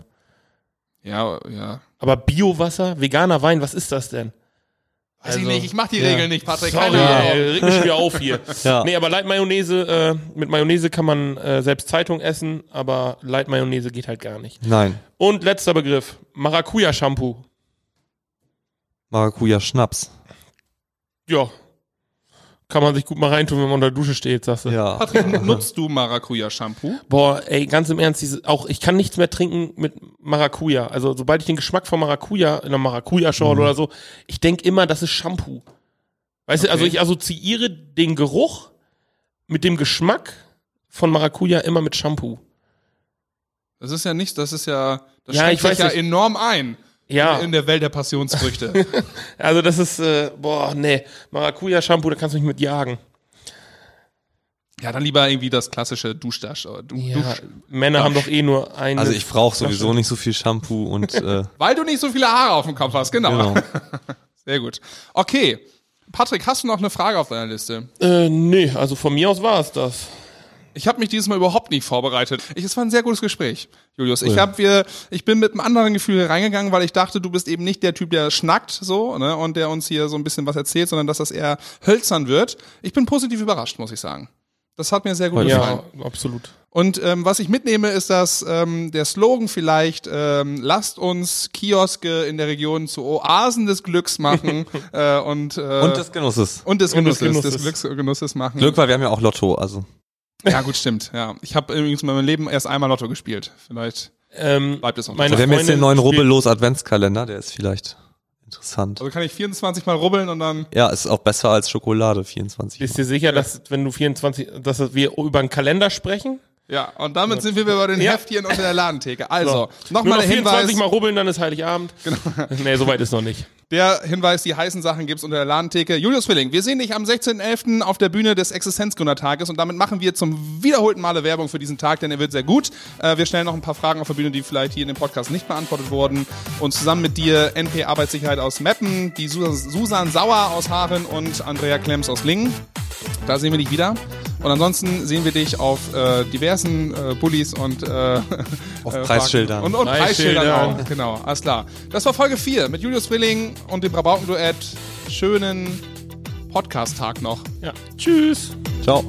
Ja, ja. Aber Biowasser, veganer Wein, was ist das denn? Weiß ich Also, nicht, ich mach die ja. Regeln nicht, Patrick. Sorry, Keine Ahnung. ey, reg mich schon wieder auf hier. *laughs* Ja. Nee, aber Light Mayonnaise, äh, mit Mayonnaise kann man äh, selbst Zeitung essen, aber Light Mayonnaise geht halt gar nicht. Nein, Und letzter Begriff, Maracuja Shampoo. Maracuja Schnaps. Ja. Kann man sich gut mal reintun, wenn man unter der Dusche steht, sagst du. Ja. Patrick, nutzt du Maracuja-Shampoo? Boah, ey, ganz im Ernst, diese, auch ich kann nichts mehr trinken mit Maracuja. Also sobald ich den Geschmack von Maracuja in einer Maracuja-Schorle oder so, ich denk immer, das ist Shampoo. Weißt du, also Okay. ich assoziiere den Geruch mit dem Geschmack von Maracuja immer mit Shampoo. Das ist ja nicht, das ist ja, das Ja, schränkt ich sich weiß ja nicht. enorm ein Ja, in der Welt der Passionsfrüchte. *laughs* also das ist, äh, boah, nee, Maracuja-Shampoo, da kannst du mich mit jagen. ja, dann lieber irgendwie das klassische Duschdash. oder Du, Ja, Dusch. Männer haben doch eh nur eine. Also ich brauche sowieso nicht so viel Shampoo und äh, *laughs* Weil du nicht so viele Haare auf dem Kopf hast, genau. genau. *laughs* Sehr gut. Okay. Patrick, hast du noch eine Frage auf deiner Liste? äh, nee, also von mir aus war es das. Ich habe mich dieses Mal überhaupt nicht vorbereitet. Ich, es war ein sehr gutes Gespräch, Julius. Ich hab wir, ich bin mit einem anderen Gefühl hier reingegangen, weil ich dachte, du bist eben nicht der Typ, der schnackt so ne, und der uns hier so ein bisschen was erzählt, sondern dass das eher hölzern wird. Ich bin positiv überrascht, muss ich sagen. Das hat mir sehr gut gefallen. Ja, absolut. Und ähm, was ich mitnehme, ist, dass ähm, der Slogan vielleicht, ähm, lasst uns Kioske in der Region zu Oasen des Glücks machen *laughs* äh, und, äh, Und des Genusses. und des und des Genusses, des, Genusses. Glücks und Genusses machen. Glück, weil wir haben ja auch Lotto, also. Ja, gut, stimmt. Ja, ich habe übrigens in meinem Leben erst einmal Lotto gespielt. Vielleicht Ähm, bleibt es auch. meine. Wir haben jetzt den neuen Rubbellos Adventskalender, der ist vielleicht interessant. Also kann ich 24 mal rubbeln und dann. Ja, ist auch besser als Schokolade, 24. Bist du sicher, dass wenn du 24, dass wir über einen Kalender sprechen? Ja, und damit sind wir bei den Ja. Heftchen unter der Ladentheke. Also, Nur nochmal noch der 24 Hinweis. Mal rubbeln, dann ist Heiligabend. Genau. *laughs* nee, soweit ist noch nicht. Der Hinweis, die heißen Sachen gibt's unter der Ladentheke. Julius Willing, wir sehen dich am 16.11. auf der Bühne des Existenzgründertages und damit machen wir zum wiederholten Male Werbung für diesen Tag, denn er wird sehr gut. Äh, wir stellen noch ein paar Fragen auf der Bühne, die vielleicht hier in dem Podcast nicht beantwortet wurden. Und zusammen mit dir NP Arbeitssicherheit aus Meppen, die Susan, Susan Sauer aus Haaren und Andrea Klemms aus Lingen. Da sehen wir dich wieder. Und ansonsten sehen wir dich auf äh, diversen äh, Bullies und äh, Auf *laughs* äh, Preisschildern. Und, und Preisschildern Preisschildern. auch. Genau, alles klar. Das war Folge 4 mit Julius Willing und dem Brabauken-Duett. Schönen Podcast-Tag noch. Ja. Tschüss. Ciao.